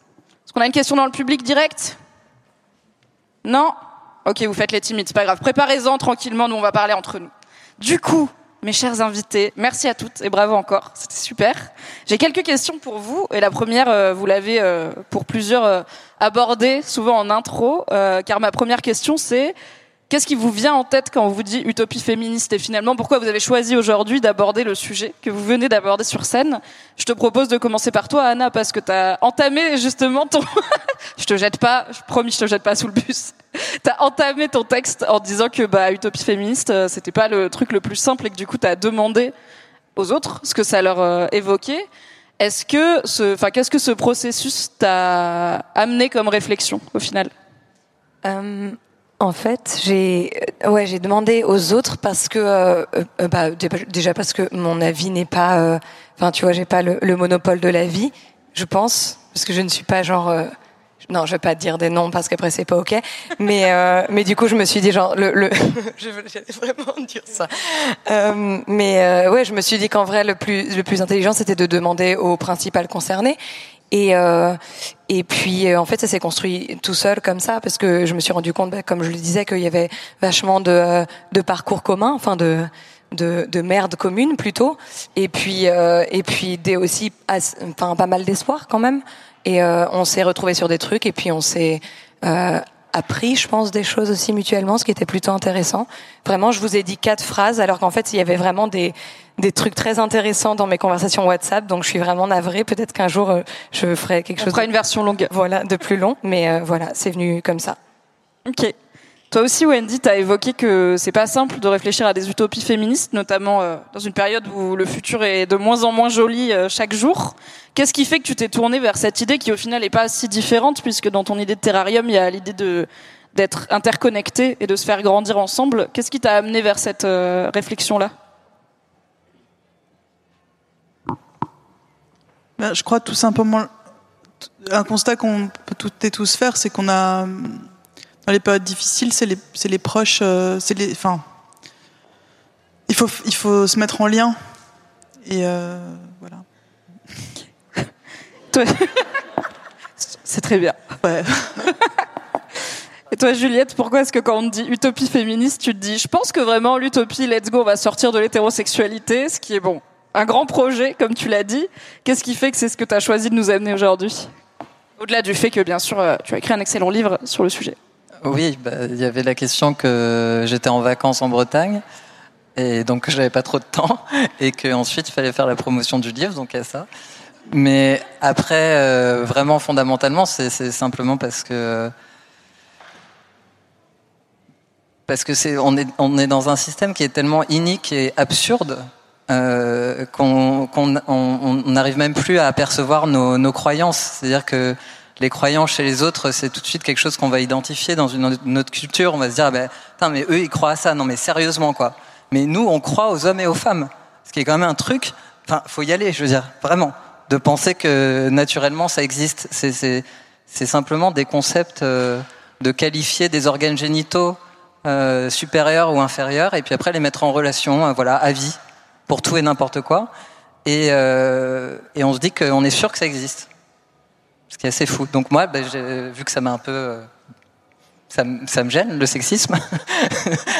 Est-ce qu'on a une question dans le public direct Non Ok, vous faites les timides, c'est pas grave. Préparez-en tranquillement, nous on va parler entre nous. Du coup, mes chers invités, merci à toutes et bravo encore, c'était super. J'ai quelques questions pour vous et la première, euh, vous l'avez euh, pour plusieurs euh, abordée souvent en intro, euh, car ma première question c'est qu'est-ce qui vous vient en tête quand on vous dit utopie féministe et finalement pourquoi vous avez choisi aujourd'hui d'aborder le sujet que vous venez d'aborder sur scène? Je te propose de commencer par toi Anna parce que tu as entamé justement ton je te jette pas, je promis je te jette pas sous le bus. T'as entamé ton texte en disant que bah utopie féministe euh, c'était pas le truc le plus simple et que du coup t'as demandé aux autres ce que ça leur euh, évoquait. Est-ce que ce, enfin qu'est-ce que ce processus t'a amené comme réflexion au final? Euh, en fait, j'ai euh, ouais, j'ai demandé aux autres parce que euh, euh, bah, dé- déjà parce que mon avis n'est pas euh, enfin tu vois, j'ai pas le, le monopole de la vie, je pense, parce que je ne suis pas genre non, je vais pas dire des noms parce qu'après c'est pas OK, mais mais du coup, je me suis dit genre le, le je veux j'allais vraiment dire ça. Mais ouais, je me suis dit qu'en vrai le plus le plus intelligent c'était de demander au principal concerné et euh, et puis euh, en fait ça s'est construit tout seul comme ça parce que je me suis rendu compte, bah, comme je le disais, qu'il y avait vachement de euh, de parcours communs, enfin de de, de merde commune plutôt, et puis euh, et puis des aussi, enfin pas mal d'espoir quand même. Et euh, on s'est retrouvés sur des trucs et puis on s'est appris, je pense, des choses aussi mutuellement, ce qui était plutôt intéressant. Vraiment, je vous ai dit quatre phrases, alors qu'en fait, il y avait vraiment des, des trucs très intéressants dans mes conversations WhatsApp. Donc, je suis vraiment navrée. Peut-être qu'un jour, euh, je ferai quelque On chose. fera de- une version longue. Voilà, de plus long. Mais euh, voilà, c'est venu comme ça. Ok. Toi aussi, Wendy, tu as évoqué que c'est pas simple de réfléchir à des utopies féministes, notamment euh, dans une période où le futur est de moins en moins joli euh, chaque jour. Qu'est-ce qui fait que tu t'es tourné vers cette idée qui, au final, n'est pas si différente, puisque dans ton idée de terrarium, il y a l'idée de d'être interconnecté et de se faire grandir ensemble. Qu'est-ce qui t'a amené vers cette euh, réflexion-là? Ben, je crois tout simplement un constat qu'on peut toutes et tous faire, c'est qu'on a dans les périodes difficiles, c'est les, c'est les proches, euh, c'est les, enfin, il faut il faut se mettre en lien et euh, voilà. Toi- C'est très bien. Ouais. Et toi, Juliette, pourquoi est-ce que quand on te dit utopie féministe, tu te dis, je pense que vraiment l'utopie, let's go, on va sortir de l'hétérosexualité, ce qui est bon, un grand projet, comme tu l'as dit. Qu'est-ce qui fait que c'est ce que tu as choisi de nous amener aujourd'hui? Au-delà du fait que, bien sûr, euh, tu as écrit un excellent livre sur le sujet. Oui, bah, il y avait la question que j'étais en vacances en Bretagne et donc que j'avais pas trop de temps et qu'ensuite il fallait faire la promotion du livre, donc il y a ça. Mais après, euh, vraiment fondamentalement, c'est simplement parce que parce que c'est on est on est dans un système qui est tellement inique et absurde euh, qu'on qu'on on- on n'arrive même plus à apercevoir nos, nos croyances. C'est-à-dire que les croyances chez les autres, c'est tout de suite quelque chose qu'on va identifier dans une autre culture. On va se dire, ah ben, putain, mais eux, ils croient à ça. Non, mais sérieusement, quoi. Mais nous, on croit aux hommes et aux femmes. Ce qui est quand même un truc. Enfin, faut y aller, je veux dire, vraiment. De penser que naturellement, ça existe. C'est, simplement des concepts euh, de qualifier des organes génitaux euh, supérieurs ou inférieurs, et puis après les mettre en relation, euh, voilà, à vie, pour tout et n'importe quoi. Et, on se dit qu'on est sûr que ça existe. Ce qui est assez fou. Donc moi, ben, vu que ça m'a un peu... ça, me- ça me gêne, le sexisme.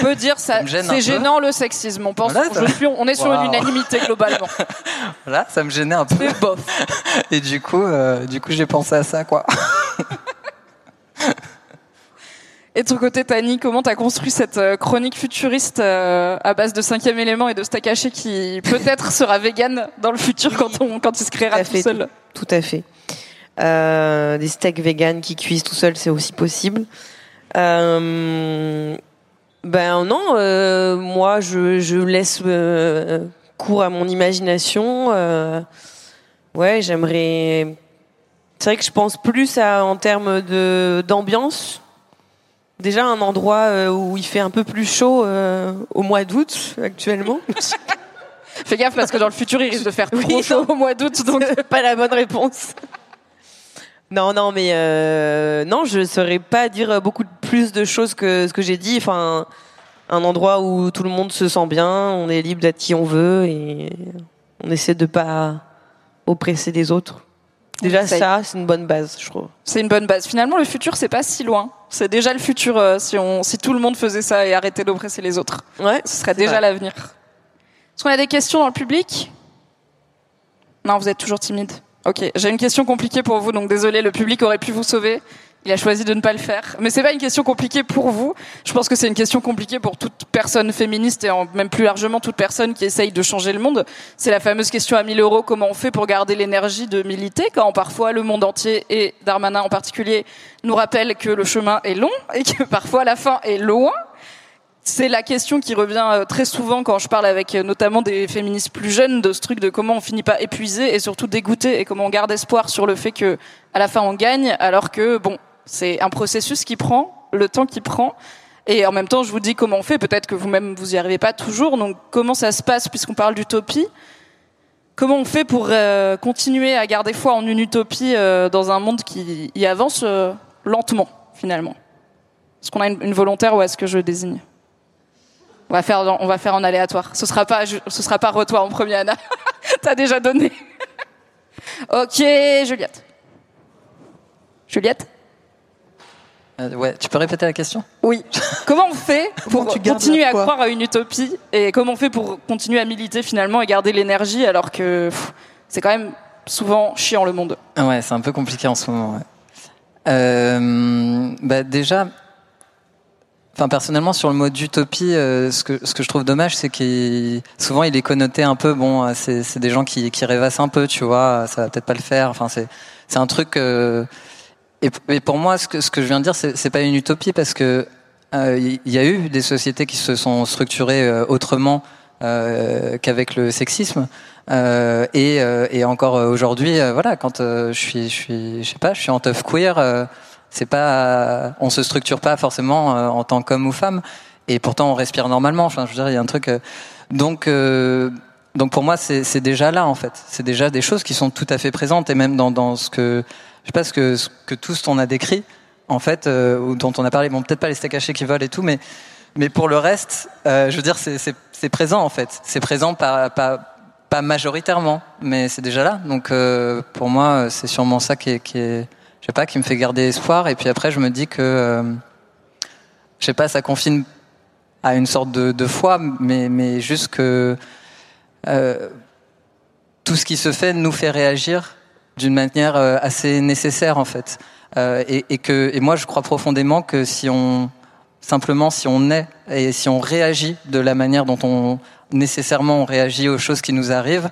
On peut dire ça, c'est peu. gênant le sexisme. On pense, Voilà, je suis, on est sur une unanimité globalement. voilà, ça me gênait un peu. Mais bof. Et du coup, euh, du coup, j'ai pensé à ça, quoi. Et de ton côté, Tani, comment t'as construit cette euh, chronique futuriste euh, à base de cinquième élément et de steak haché qui peut-être sera vegan dans le futur quand, on, quand il se créera tout, seul? Tout à fait. Euh, des steaks vegan qui cuisent tout seul, c'est aussi possible. Euh, ben non, euh, moi je, je laisse euh, cours à mon imagination. Euh, ouais, j'aimerais. C'est vrai que je pense plus à, en termes de d'ambiance. Déjà un endroit où il fait un peu plus chaud au mois d'août actuellement. Fais gaffe parce que dans le futur il risque de faire trop chaud au mois d'août, donc pas la bonne réponse. Non, non, mais euh, non, je saurais pas dire beaucoup plus de choses que ce que j'ai dit. Enfin, un endroit où tout le monde se sent bien, on est libre d'être qui on veut et on essaie de pas oppresser les autres. Déjà ça, c'est une bonne base, je trouve. c'est une bonne base. Finalement, le futur c'est pas si loin. C'est déjà le futur euh, si on si tout le monde faisait ça et arrêtait d'oppresser les autres. Ouais, Ce serait déjà l'avenir. Est-ce qu'on a des questions dans le public? Non, vous êtes toujours timide. Ok, j'ai une question compliquée pour vous, donc désolé, le public aurait pu vous sauver. Il a choisi de ne pas le faire. Mais c'est pas une question compliquée pour vous. Je pense que c'est une question compliquée pour toute personne féministe et même plus largement toute personne qui essaye de changer le monde. C'est la fameuse question à 1000 euros, comment on fait pour garder l'énergie de militer quand parfois le monde entier et Darmanin en particulier nous rappelle que le chemin est long et que parfois la fin est loin. C'est la question qui revient euh, très souvent quand je parle avec euh, notamment des féministes plus jeunes de ce truc de comment on finit pas épuisé et surtout dégoûté et comment on garde espoir sur le fait que à la fin on gagne alors que bon c'est un processus qui prend le temps qui prend. Et en même temps je vous dis comment on fait. Peut-être que vous-même vous y arrivez pas toujours. Donc comment ça se passe puisqu'on parle d'utopie? Comment on fait pour euh, continuer à garder foi en une utopie dans un monde qui y avance lentement finalement? Est-ce qu'on a une, une volontaire ou est-ce que je désigne? On va faire, on va faire en aléatoire. Ce sera pas, ce sera pas re-toi en premier, Anna. T'as déjà donné. ok, Juliette. Juliette Euh, ouais, tu peux répéter la question? Oui. Comment on fait pour continuer à croire à une utopie et comment on fait pour continuer à militer finalement et garder l'énergie alors que c'est quand même souvent chiant le monde? Ouais, c'est un peu compliqué en ce moment. Ouais. Euh, bah déjà, personnellement sur le mot d'utopie, euh, ce que je trouve dommage, c'est qu'il souvent il est connoté un peu bon, euh, c'est des gens qui rêvassent un peu, tu vois, ça va peut-être pas le faire. Enfin c'est un truc. euh, et, pour moi, ce que je viens de dire, c'est pas une utopie parce que euh, il y a eu des sociétés qui se sont structurées euh, autrement euh, qu'avec le sexisme. Euh, et, euh, encore aujourd'hui, euh, voilà, quand euh, je suis, je suis, je sais pas, je suis en teuf queer, euh, c'est pas, on se structure pas forcément euh, en tant qu'homme ou femme, et pourtant on respire normalement. Enfin, je veux dire, il y a un truc. euh, donc, euh, donc pour moi, c'est déjà là en fait. C'est déjà des choses qui sont tout à fait présentes, et même dans, dans ce que, je sais pas ce que, ce que tous on a décrit, en fait, euh, ou dont on a parlé. Bon, peut-être pas les steaks hachés qui volent et tout, mais mais pour le reste, euh, je veux dire, c'est- présent en fait. C'est présent pas, pas, pas majoritairement, mais c'est déjà là. Donc euh, pour moi, c'est sûrement ça qui est, qui est, je sais pas, qui me fait garder espoir. Et puis après, je me dis que, euh, je sais pas, ça confine à une sorte de, foi, mais, mais juste que euh, tout ce qui se fait nous fait réagir d'une manière euh, assez nécessaire en fait. Et, que et moi je crois profondément que si on simplement si on est et si on réagit de la manière dont on nécessairement on réagit aux choses qui nous arrivent,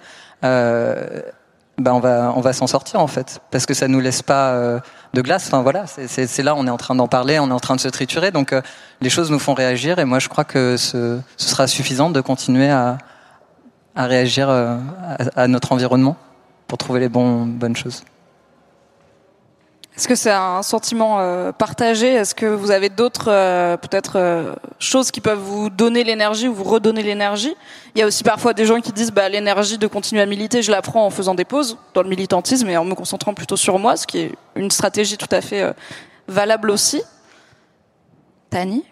ben on va on va s'en sortir en fait parce que ça nous laisse pas euh, de glace. Enfin voilà, c'est- là on est en train d'en parler, on est en train de se triturer, donc euh, les choses nous font réagir et moi je crois que ce, ce sera suffisant de continuer à à réagir euh, à, notre environnement pour trouver les bonnes choses. Est-ce que c'est un sentiment euh, partagé? Est-ce que vous avez d'autres euh, peut-être euh, choses qui peuvent vous donner l'énergie ou vous redonner l'énergie? Il y a aussi parfois des gens qui disent bah, l'énergie de continuer à militer, je la prends en faisant des pauses dans le militantisme et en me concentrant plutôt sur moi, ce qui est une stratégie tout à fait valable aussi. Tani?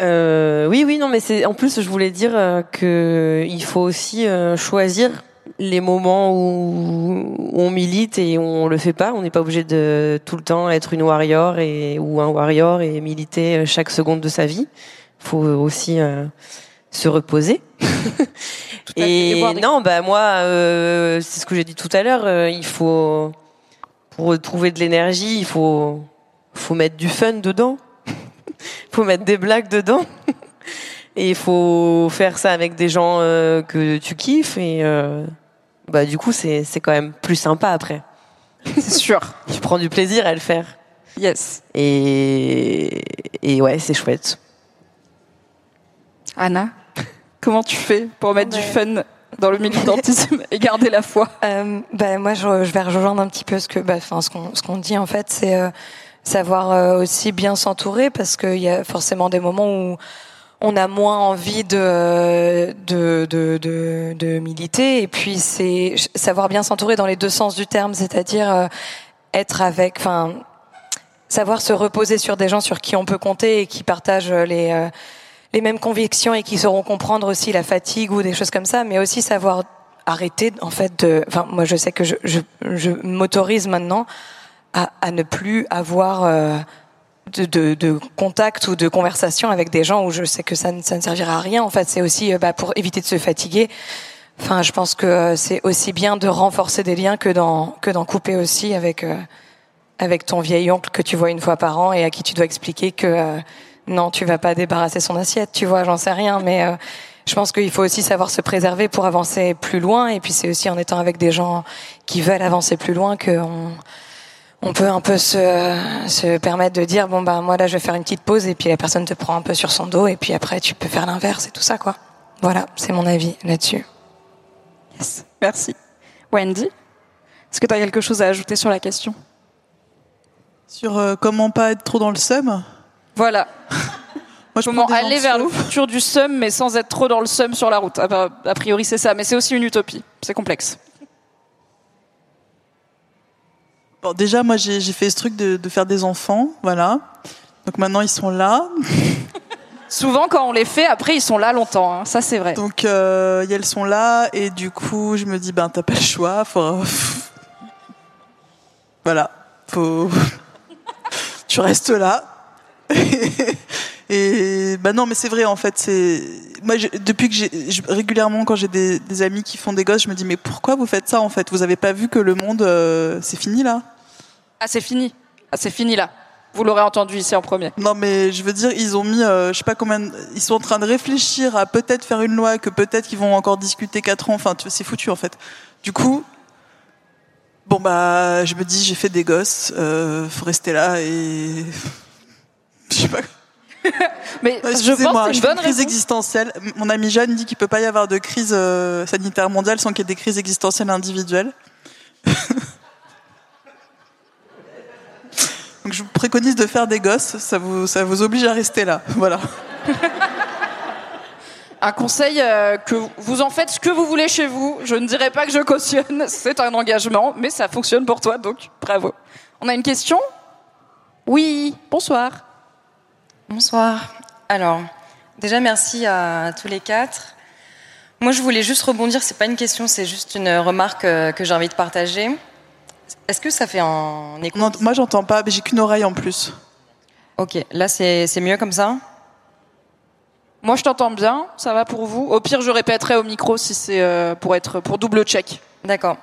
Oui, oui, non, mais c'est en plus, je voulais dire que il faut aussi choisir les moments où, on milite et on le fait pas. On n'est pas obligé de tout le temps être une warrior et ou un warrior et militer chaque seconde de sa vie. Il faut aussi euh, se reposer. Et non, bah moi, euh, c'est ce que j'ai dit tout à l'heure. euh, il faut pour trouver de l'énergie, il faut faut mettre du fun dedans. faut mettre des blagues dedans. et il faut faire ça avec des gens que tu kiffes et euh, bah du coup c'est c'est quand même plus sympa après. C'est sûr. tu prends du plaisir à le faire. Yes. Et et ouais, c'est chouette. Anna, comment tu fais pour mettre du fun dans le militantisme et garder la foi? Euh, ben, Moi, je, je, vais rejoindre un petit peu ce que, bah, enfin, ce qu'on ce qu'on dit en fait, c'est euh, savoir euh, aussi bien s'entourer parce qu'il y a forcément des moments où on a moins envie de de, de, de, de militer et puis c'est savoir bien s'entourer dans les deux sens du terme, c'est-à-dire euh, être avec, enfin, savoir se reposer sur des gens sur qui on peut compter et qui partagent les euh, les mêmes convictions et qui sauront comprendre aussi la fatigue ou des choses comme ça, mais aussi savoir arrêter en fait de. Enfin, moi, je sais que je, je, je m'autorise maintenant à, à, ne plus avoir euh, de, de, de, contact ou de conversation avec des gens où je sais que ça ne, ça ne servira à rien. En fait, c'est aussi euh, bah, pour éviter de se fatiguer. Enfin, je pense que euh, c'est aussi bien de renforcer des liens que d'en que d'en couper aussi avec euh, avec ton vieil oncle que tu vois une fois par an et à qui tu dois expliquer que non, tu vas pas débarrasser son assiette, tu vois, j'en sais rien, mais je pense qu'il faut aussi savoir se préserver pour avancer plus loin, et puis c'est aussi en étant avec des gens qui veulent avancer plus loin on peut un peu se, se permettre de dire bon bah moi là je vais faire une petite pause et puis la personne te prend un peu sur son dos et puis après tu peux faire l'inverse et tout ça quoi. Voilà, c'est mon avis là-dessus. Yes, merci. Wendy, est-ce que tu as quelque chose à ajouter sur la question? Sur euh, comment pas être trop dans le seum? Voilà. Moi, je Comment aller vers le futur du seum, mais sans être trop dans le seum sur la route. Ah bah, a priori, c'est ça, mais c'est aussi une utopie. C'est complexe. Bon, déjà, moi, j'ai j'ai fait ce truc de, de faire des enfants, voilà. Donc maintenant, ils sont là. Souvent, quand on les fait, après, ils sont là longtemps. hein. Ça, c'est vrai. Donc, euh, elles sont là, et du coup, je me dis, ben, t'as pas le choix, faut... voilà, faut... tu restes là. Et ben non, mais c'est vrai, en fait, c'est... Moi, je- depuis que j'ai... je- Régulièrement, quand j'ai des, des amis qui font des gosses, je me dis, mais pourquoi vous faites ça, en fait? Vous avez pas vu que le monde, euh, c'est fini, là? Ah, c'est fini. Ah, c'est fini là. Vous l'aurez entendu ici en premier. Non, mais je veux dire, ils ont mis, euh, je sais pas combien, de- ils sont en train de réfléchir à peut-être faire une loi, que peut-être qu'ils vont encore discuter quatre ans. Enfin, c'est foutu en fait. Du coup, bon bah, je me dis, j'ai fait des gosses, euh, faut rester là et je sais pas. Mais je pense c'est une bonne une crise existentielle. Mon ami Jeanne dit qu'il peut pas y avoir de crise euh, sanitaire mondiale sans qu'il y ait des crises existentielles individuelles. Donc je vous préconise de faire des gosses, ça vous, ça vous oblige à rester là. Voilà. Un conseil euh, que vous en faites ce que vous voulez chez vous. Je ne dirais pas que je cautionne, c'est un engagement, mais ça fonctionne pour toi, donc bravo. On a une question? Oui, bonsoir. Bonsoir. Alors, déjà merci à tous les quatre. Moi, je voulais juste rebondir. C'est pas une question, c'est juste une remarque euh, que j'ai envie de partager. Est-ce que ça fait un écho? Non, moi j'entends pas, mais j'ai qu'une oreille en plus. Ok, là c'est c'est mieux comme ça? Moi, je t'entends bien, ça va pour vous? Au pire, je répéterai au micro si c'est euh, pour être pour double check. D'accord.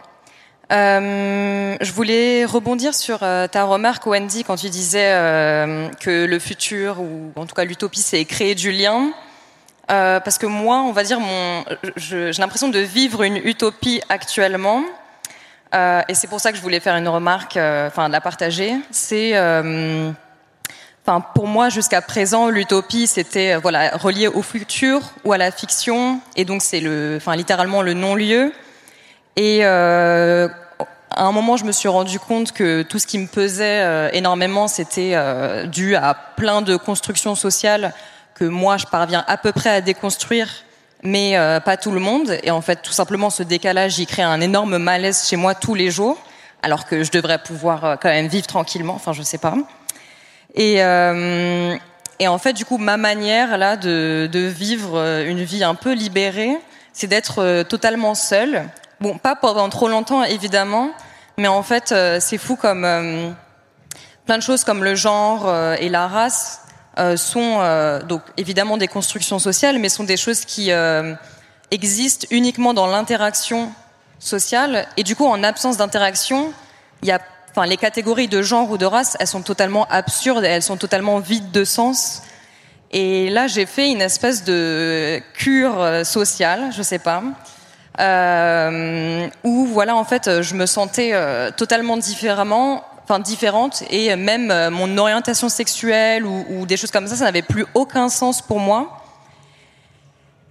Euh, je voulais rebondir sur euh, ta remarque, Wendy, quand tu disais euh, que le futur, ou en tout cas l'utopie, c'est créer du lien. Euh, parce que moi, on va dire, mon, j'ai l'impression de vivre une utopie actuellement. Et c'est pour ça que je voulais faire une remarque, enfin la partager. C'est, enfin pour moi jusqu'à présent, l'utopie c'était voilà relié au futur ou à la fiction, et donc c'est le, enfin littéralement le non-lieu. Et euh, à un moment, je me suis rendu compte que tout ce qui me pesait euh, énormément, c'était euh, dû à plein de constructions sociales que moi, je parviens à peu près à déconstruire, mais euh, pas tout le monde. Et en fait, tout simplement, ce décalage, il crée un énorme malaise chez moi tous les jours, alors que je devrais pouvoir euh, quand même vivre tranquillement. Enfin, je sais pas. Et, et en fait, du coup, ma manière là de, de vivre une vie un peu libérée, c'est d'être totalement seule. Bon, pas pendant trop longtemps, évidemment, mais en fait, euh, c'est fou comme euh, plein de choses comme le genre euh, et la race sont donc évidemment des constructions sociales, mais sont des choses qui existent uniquement dans l'interaction sociale. Et du coup, en absence d'interaction, il y a enfin, les catégories de genre ou de race, elles sont totalement absurdes, elles sont totalement vides de sens. Et là, j'ai fait une espèce de cure sociale, je sais pas, euh, où voilà, en fait, je me sentais euh, totalement différemment, enfin différente, et même euh, mon orientation sexuelle ou, des choses comme ça, ça n'avait plus aucun sens pour moi.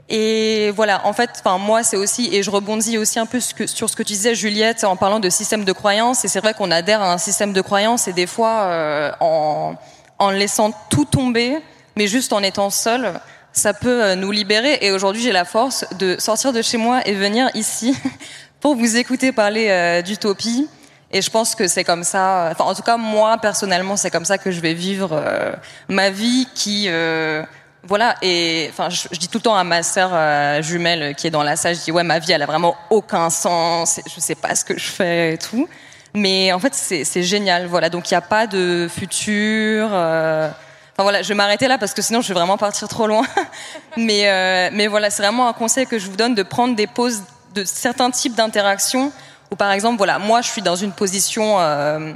Et voilà, en fait, enfin moi, c'est aussi, et je rebondis aussi un peu sur ce que tu disais, Juliette, en parlant de système de croyance. Et c'est vrai qu'on adhère à un système de croyance, et des fois, euh, en, en laissant tout tomber, mais juste en étant seul, ça peut euh, nous libérer. Et aujourd'hui, j'ai la force de sortir de chez moi et venir ici pour vous écouter parler euh, d'utopie. Et je pense que c'est comme ça. Enfin, en tout cas, moi personnellement, c'est comme ça que je vais vivre euh, ma vie, qui euh, voilà. Et enfin, je, je, dis tout le temps à ma sœur jumelle qui est dans la salle, je dis ouais, ma vie, elle a vraiment aucun sens. Je sais pas ce que je fais et tout. Mais en fait, c'est génial. Voilà. Donc, il n'y a pas de futur. Voilà, je vais m'arrêter là parce que sinon je vais vraiment partir trop loin. mais, euh, mais voilà, c'est vraiment un conseil que je vous donne de prendre des pauses de certains types d'interactions où par exemple, voilà, moi je suis dans une position euh,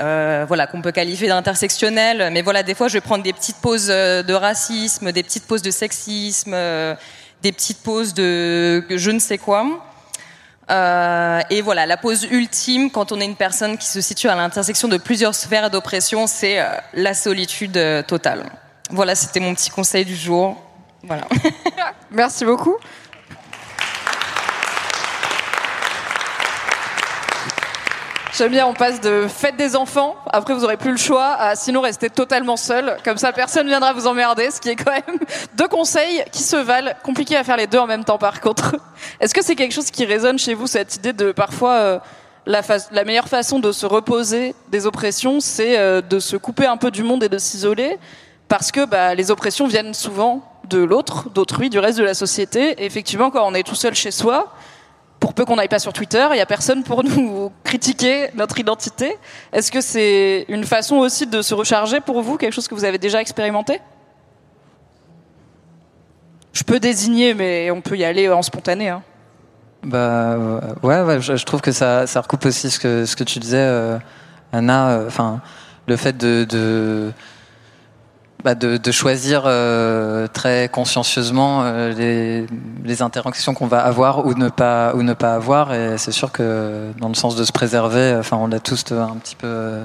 euh, voilà qu'on peut qualifier d'intersectionnelle, mais voilà, des fois je vais prendre des petites pauses de racisme, des petites pauses de sexisme, des petites pauses de je ne sais quoi. Euh, et voilà, la pause ultime quand on est une personne qui se situe à l'intersection de plusieurs sphères d'oppression, c'est euh, la solitude euh, totale. Voilà, c'était mon petit conseil du jour. Voilà. Merci beaucoup. J'aime bien, on passe de fête des enfants, après vous aurez plus le choix, à sinon rester totalement seul. Comme ça, personne viendra vous emmerder, ce qui est quand même deux conseils qui se valent. Compliqué à faire les deux en même temps, par contre. Est-ce que c'est quelque chose qui résonne chez vous, cette idée de parfois euh, la, la, meilleure façon de se reposer des oppressions, c'est euh, de se couper un peu du monde et de s'isoler, parce que bah, les oppressions viennent souvent de l'autre, d'autrui, du reste de la société. Et effectivement, quand on est tout seul chez soi, pour peu qu'on n'aille pas sur Twitter, il n'y a personne pour nous critiquer notre identité. Est-ce que c'est une façon aussi de se recharger pour vous, quelque chose que vous avez déjà expérimenté? Je peux désigner, mais on peut y aller en spontané. Hein. Bah ouais, ouais je, trouve que ça, ça recoupe aussi ce que ce que tu disais, euh, Anna. Enfin, le fait de bah de, de, choisir euh, très consciencieusement euh, les, les, interactions qu'on va avoir ou ne pas ou ne pas avoir. Et c'est sûr que dans le sens de se préserver enfin on l'a tous un petit peu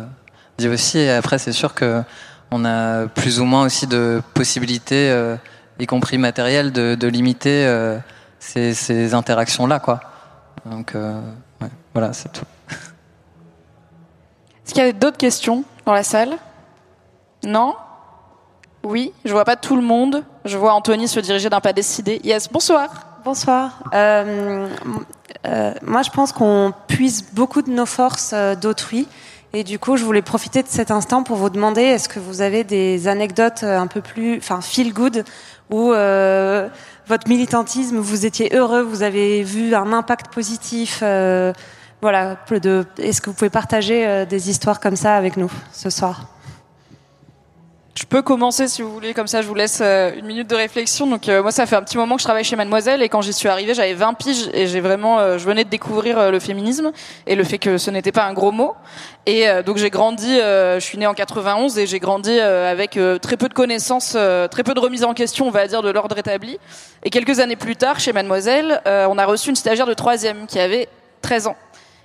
dit aussi. Et après c'est sûr que on a plus ou moins aussi de possibilités euh, y compris matérielles de, de limiter euh, ces, ces, interactions là quoi. Donc ouais, voilà c'est tout. Est-ce qu'il y a d'autres questions dans la salle? Non? Oui, je vois pas tout le monde. Je vois Anthony se diriger d'un pas décidé. Yes, bonsoir. Bonsoir. Euh, euh, moi, je pense qu'on puise beaucoup de nos forces euh, d'autrui. Et du coup, je voulais profiter de cet instant pour vous demander est-ce que vous avez des anecdotes un peu plus, enfin, feel good, où votre militantisme, vous étiez heureux, vous avez vu un impact positif. Voilà, est-ce que vous pouvez partager des histoires comme ça avec nous ce soir? Je peux commencer si vous voulez, comme ça je vous laisse euh, une minute de réflexion. Donc euh, moi ça fait un petit moment que je travaille chez Mademoiselle et quand j'y suis arrivée j'avais 20 piges et j'ai vraiment, euh, je venais de découvrir le féminisme et le fait que ce n'était pas un gros mot. Et donc j'ai grandi, je suis née en 91 et j'ai grandi avec très peu de connaissances, très peu de remise en question on va dire de l'ordre établi. Et quelques années plus tard chez Mademoiselle, on a reçu une stagiaire de troisième qui avait 13 ans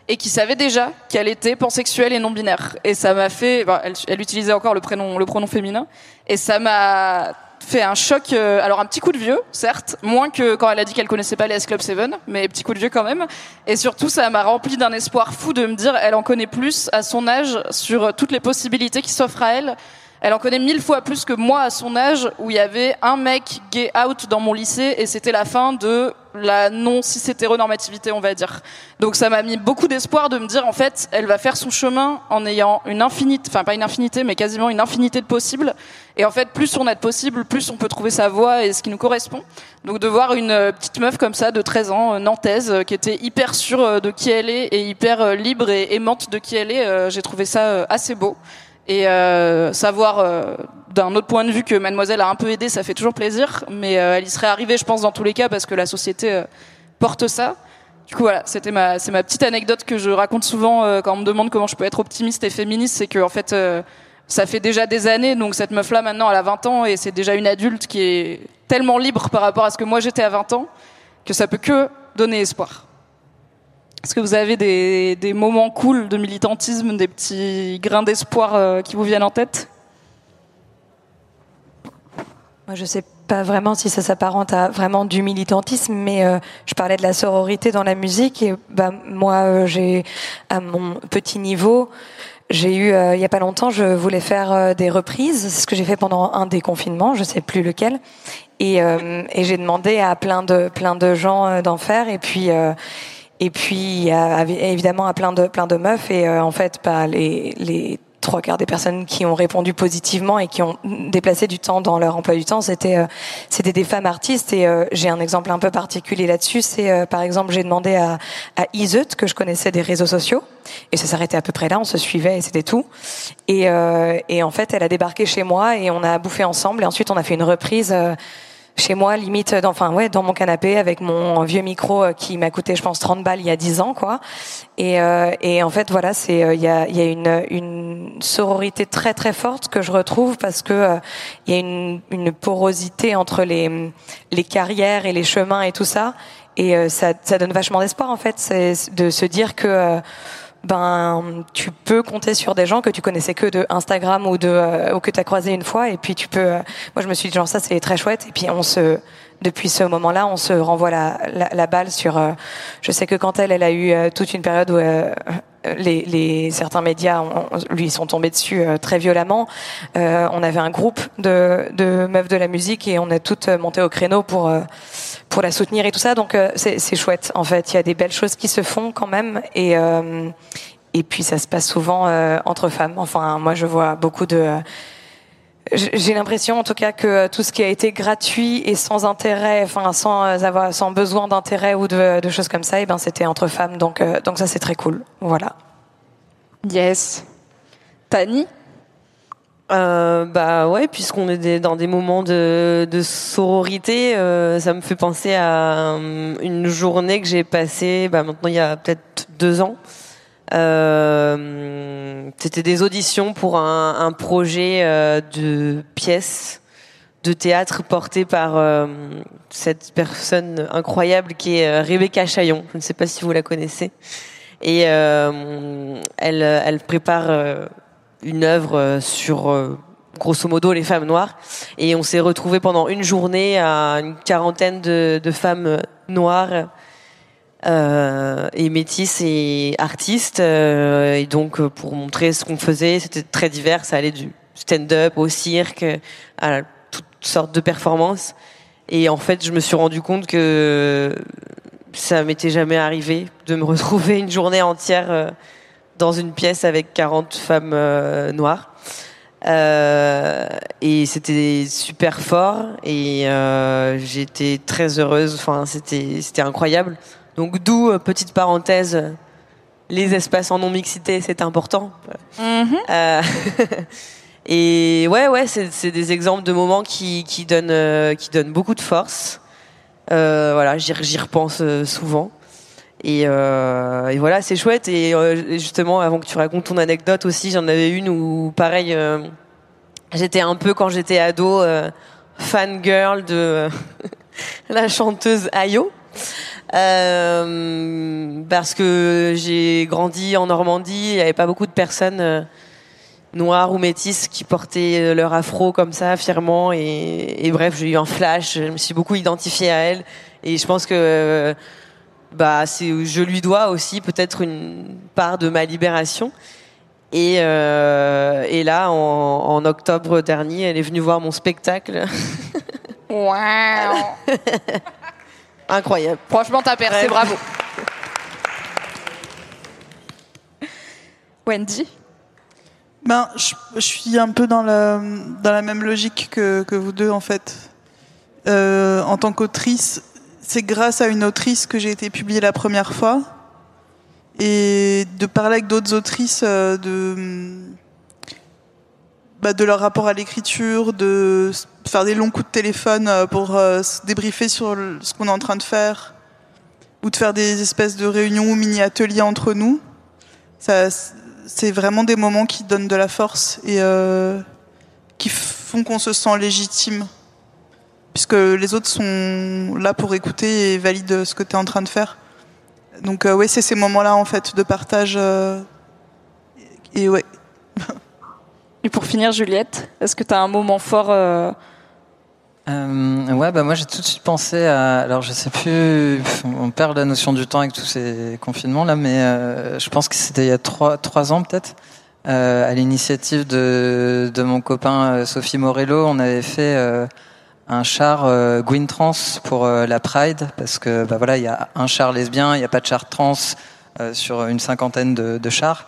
et qui savait déjà qu'elle était pansexuelle et non binaire. Et ça m'a fait, ben, elle, utilisait encore le prénom, le pronom féminin, et ça m'a fait un choc. Euh, alors un petit coup de vieux, certes, moins que quand elle a dit qu'elle connaissait pas les S Club 7, mais petit coup de vieux quand même. Et surtout, ça m'a rempli d'un espoir fou de me dire, elle en connaît plus à son âge sur toutes les possibilités qui s'offrent à elle. Elle en connaît mille fois plus que moi à son âge, où il y avait un mec gay out dans mon lycée, et c'était la fin de la non cis hétéronormativité, on va dire. Donc ça m'a mis beaucoup d'espoir de me dire en fait, elle va faire son chemin en ayant une infinité, enfin pas une infinité, mais quasiment une infinité de possibles. Et en fait, plus on a de possibles, plus on peut trouver sa voie et ce qui nous correspond. Donc de voir une euh, petite meuf comme ça de 13 ans, euh, nantaise, euh, qui était hyper sûre de qui elle est et hyper libre et aimante de qui elle est, j'ai trouvé ça assez beau. Et euh, savoir euh, d'un autre point de vue que Mademoiselle a un peu aidé, ça fait toujours plaisir. Mais euh, elle y serait arrivée, je pense, dans tous les cas, parce que la société porte ça. Du coup, voilà, c'était ma, c'est ma petite anecdote que je raconte souvent euh, quand on me demande comment je peux être optimiste et féministe. C'est que, en fait, euh, ça fait déjà des années, donc cette meuf-là, maintenant, elle a 20 ans et c'est déjà une adulte qui est tellement libre par rapport à ce que moi j'étais à 20 ans que ça peut que donner espoir. Est-ce que vous avez des, moments cool de militantisme, des petits grains d'espoir euh, qui vous viennent en tête? Moi, je sais pas vraiment si ça s'apparente à vraiment du militantisme, mais euh, je parlais de la sororité dans la musique et bah moi, euh, j'ai à mon petit niveau, j'ai eu il y a pas longtemps, je voulais faire des reprises, c'est ce que j'ai fait pendant un des confinements, je sais plus lequel, et, j'ai demandé à plein de plein de gens d'en faire. Et puis. Et puis évidemment à plein de plein de meufs et en fait bah, les les trois quarts des personnes qui ont répondu positivement et qui ont déplacé du temps dans leur emploi du temps, c'était euh, c'était des femmes artistes. Et euh, j'ai un exemple un peu particulier là-dessus. C'est euh, par exemple, j'ai demandé à, à Iseut, que je connaissais des réseaux sociaux, et ça s'arrêtait à peu près là. On se suivait et c'était tout. Et, euh, et en fait, elle a débarqué chez moi et on a bouffé ensemble. Et ensuite, on a fait une reprise. Euh, chez moi, limite, dans, enfin ouais, dans mon canapé avec mon vieux micro euh, qui m'a coûté, je pense, 30 balles il y a 10 ans, quoi. Et, euh, et en fait, voilà, c'est euh, il y a, y a une, une sororité très très forte que je retrouve parce que euh, il y a une, une porosité entre les les carrières et les chemins et tout ça. Et euh, ça, ça donne vachement d'espoir en fait, c'est de se dire que euh, ben tu peux compter sur des gens que tu connaissais que de Instagram ou de euh, ou que tu as croisé une fois. Et puis tu peux euh, moi je me suis dit genre ça c'est très chouette. Et puis on se depuis ce moment-là on se renvoie la, la, la balle sur euh, je sais que quand elle elle a eu euh, toute une période où euh, les, les certains médias ont- lui sont tombés dessus euh, très violemment. Euh, on avait un groupe de, de meufs de la musique et on a toutes monté au créneau pour pour la soutenir et tout ça. Donc euh, c'est chouette. En fait, il y a des belles choses qui se font quand même et euh, et puis ça se passe souvent euh, entre femmes. Enfin, moi je vois beaucoup de j'ai l'impression, en tout cas, que tout ce qui a été gratuit et sans intérêt, enfin sans avoir, sans besoin d'intérêt ou de, de choses comme ça, et ben c'était entre femmes. Donc, donc ça c'est très cool. Voilà. Yes. Tani? Euh, bah ouais, puisqu'on est dans des moments de, sororité, euh, ça me fait penser à euh, une journée que j'ai passée, bah maintenant il y a peut-être deux ans. Euh, C'était des auditions pour un, projet euh, de pièce de théâtre porté par cette personne incroyable qui est Rebecca Chaillon. Je ne sais pas si vous la connaissez. Et elle, elle prépare une œuvre euh, sur euh, grosso modo les femmes noires. Et on s'est retrouvés pendant une journée à une quarantaine de, femmes noires euh, et métisses et artistes. euh, et donc pour montrer ce qu'on faisait, c'était très divers. Ça allait du stand-up au cirque, à toutes sortes de performances. Et en fait, je me suis rendu compte que ça m'était jamais arrivé de me retrouver une journée entière dans une pièce avec 40 femmes euh, noires. Euh, et c'était super fort et euh, j'étais très heureuse. Enfin, c'était c'était incroyable. Donc d'où petite parenthèse, les espaces en non mixité, c'est important. Euh, et ouais, ouais, c'est des exemples de moments qui qui donnent qui donnent beaucoup de force. Voilà, j'y repense souvent. Et, euh, et voilà, c'est chouette. Et euh, justement, avant que tu racontes ton anecdote aussi, j'en avais une où, pareil, euh, j'étais un peu quand j'étais ado euh, fan girl de la chanteuse Ayo. Euh, parce que j'ai grandi en Normandie, il n'y avait pas beaucoup de personnes euh, noires ou métisses qui portaient euh, leur afro comme ça fièrement et, et bref j'ai eu un flash je me suis beaucoup identifiée à elle et je pense que euh, bah c'est je lui dois aussi peut-être une part de ma libération et, euh, et là en, en octobre dernier elle est venue voir mon spectacle Wow. incroyable Franchement, t'as percé, Ouais. bravo. Wendy? Ben, je, je suis un peu dans la, dans la même logique que, que vous deux, en fait. Euh, en tant qu'autrice, c'est grâce à une autrice que j'ai été publiée la première fois. Et de parler avec d'autres autrices euh, de, bah, de leur rapport à l'écriture, de faire des longs coups de téléphone euh, pour euh, se débriefer sur ce qu'on est en train de faire. ou de faire des espèces de réunions ou mini-ateliers entre nous. Ça, c'est vraiment des moments qui donnent de la force et qui font qu'on se sent légitime. Puisque les autres sont là pour écouter et valident ce que tu es en train de faire. Donc, euh, oui, c'est ces moments-là, en fait, de partage. Euh, et ouais. et pour finir, Juliette, est-ce que tu as un moment fort euh, euh, ouais, bah moi j'ai tout de suite pensé à. Alors je sais plus, on perd la notion du temps avec tous ces confinements là, mais euh, je pense que c'était il y a trois, trois ans peut-être, euh, à l'initiative de, de mon copain Sophie Morello, on avait fait euh, un char euh, Gwyn Trans pour la Pride, parce que bah voilà, il y a un char lesbien, il n'y a pas de char trans sur une cinquantaine de, de chars,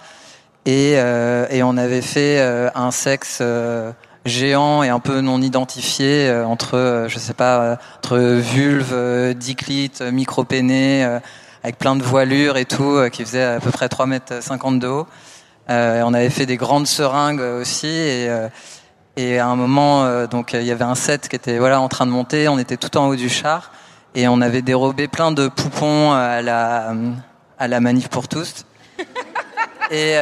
et, et on avait fait un sexe géant et un peu non identifié euh, entre, euh, je sais pas, euh, entre vulve, diclite, micropéné, avec plein de voilures et tout, qui faisait à peu près 3 mètres 50 de haut. on avait fait des grandes seringues aussi et, et à un moment, donc il y avait un set qui était voilà en train de monter. On était tout en haut du char et on avait dérobé plein de poupons à la à la manif pour tous. Et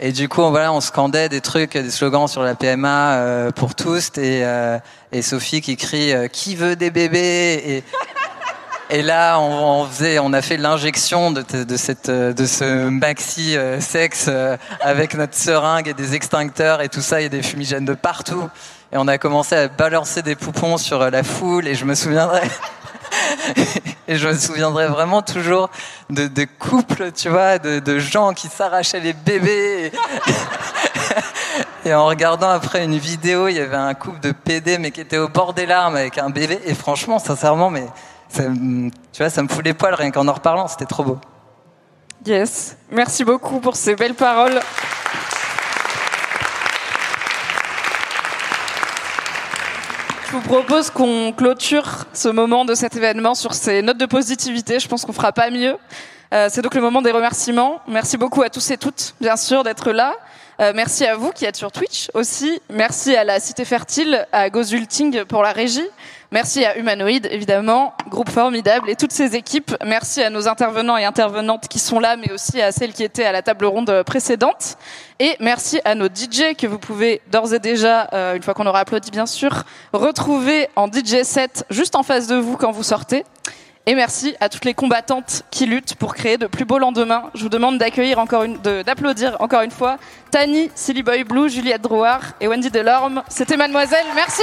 et du coup, voilà, on scandait des trucs, des slogans sur la PMA euh, pour tous, et, euh, et Sophie qui crie euh, "Qui veut des bébés? Et, et là, on, on, faisait, on a fait l'injection de, de, cette, de ce maxi sexe avec notre seringue et des extincteurs et tout ça, a des fumigènes de partout. Et on a commencé à balancer des poupons sur la foule, et je me souviendrai. et je me souviendrai vraiment toujours de, de couples, tu vois, de, de gens qui s'arrachaient les bébés. Et, en regardant après une vidéo, il y avait un couple de PD, mais qui était au bord des larmes avec un bébé. Et franchement, sincèrement, mais tu vois, ça me fout les poils rien qu'en en reparlant. C'était trop beau. Yes. Merci beaucoup pour ces belles paroles. Je vous propose qu'on clôture ce moment de cet événement sur ces notes de positivité. Je pense qu'on fera pas mieux. Euh, c'est donc le moment des remerciements. Merci beaucoup à tous et toutes, bien sûr, d'être là. Euh, merci à vous qui êtes sur Twitch aussi. Merci à la Cité Fertile, à Gozulting pour la régie. Merci à Humanoid, évidemment, groupe formidable, et toutes ces équipes. Merci à nos intervenants et intervenantes qui sont là, mais aussi à celles qui étaient à la table ronde précédente. Et merci à nos DJ que vous pouvez d'ores et déjà, euh, une fois qu'on aura applaudi bien sûr, retrouver en DJ set juste en face de vous quand vous sortez. Et merci à toutes les combattantes qui luttent pour créer de plus beaux lendemains. Je vous demande d'accueillir encore une, d'applaudir encore une fois Tani, Silly Boy Blue, Juliette Drouard et Wendy Delorme. C'était Mademoiselle. Merci.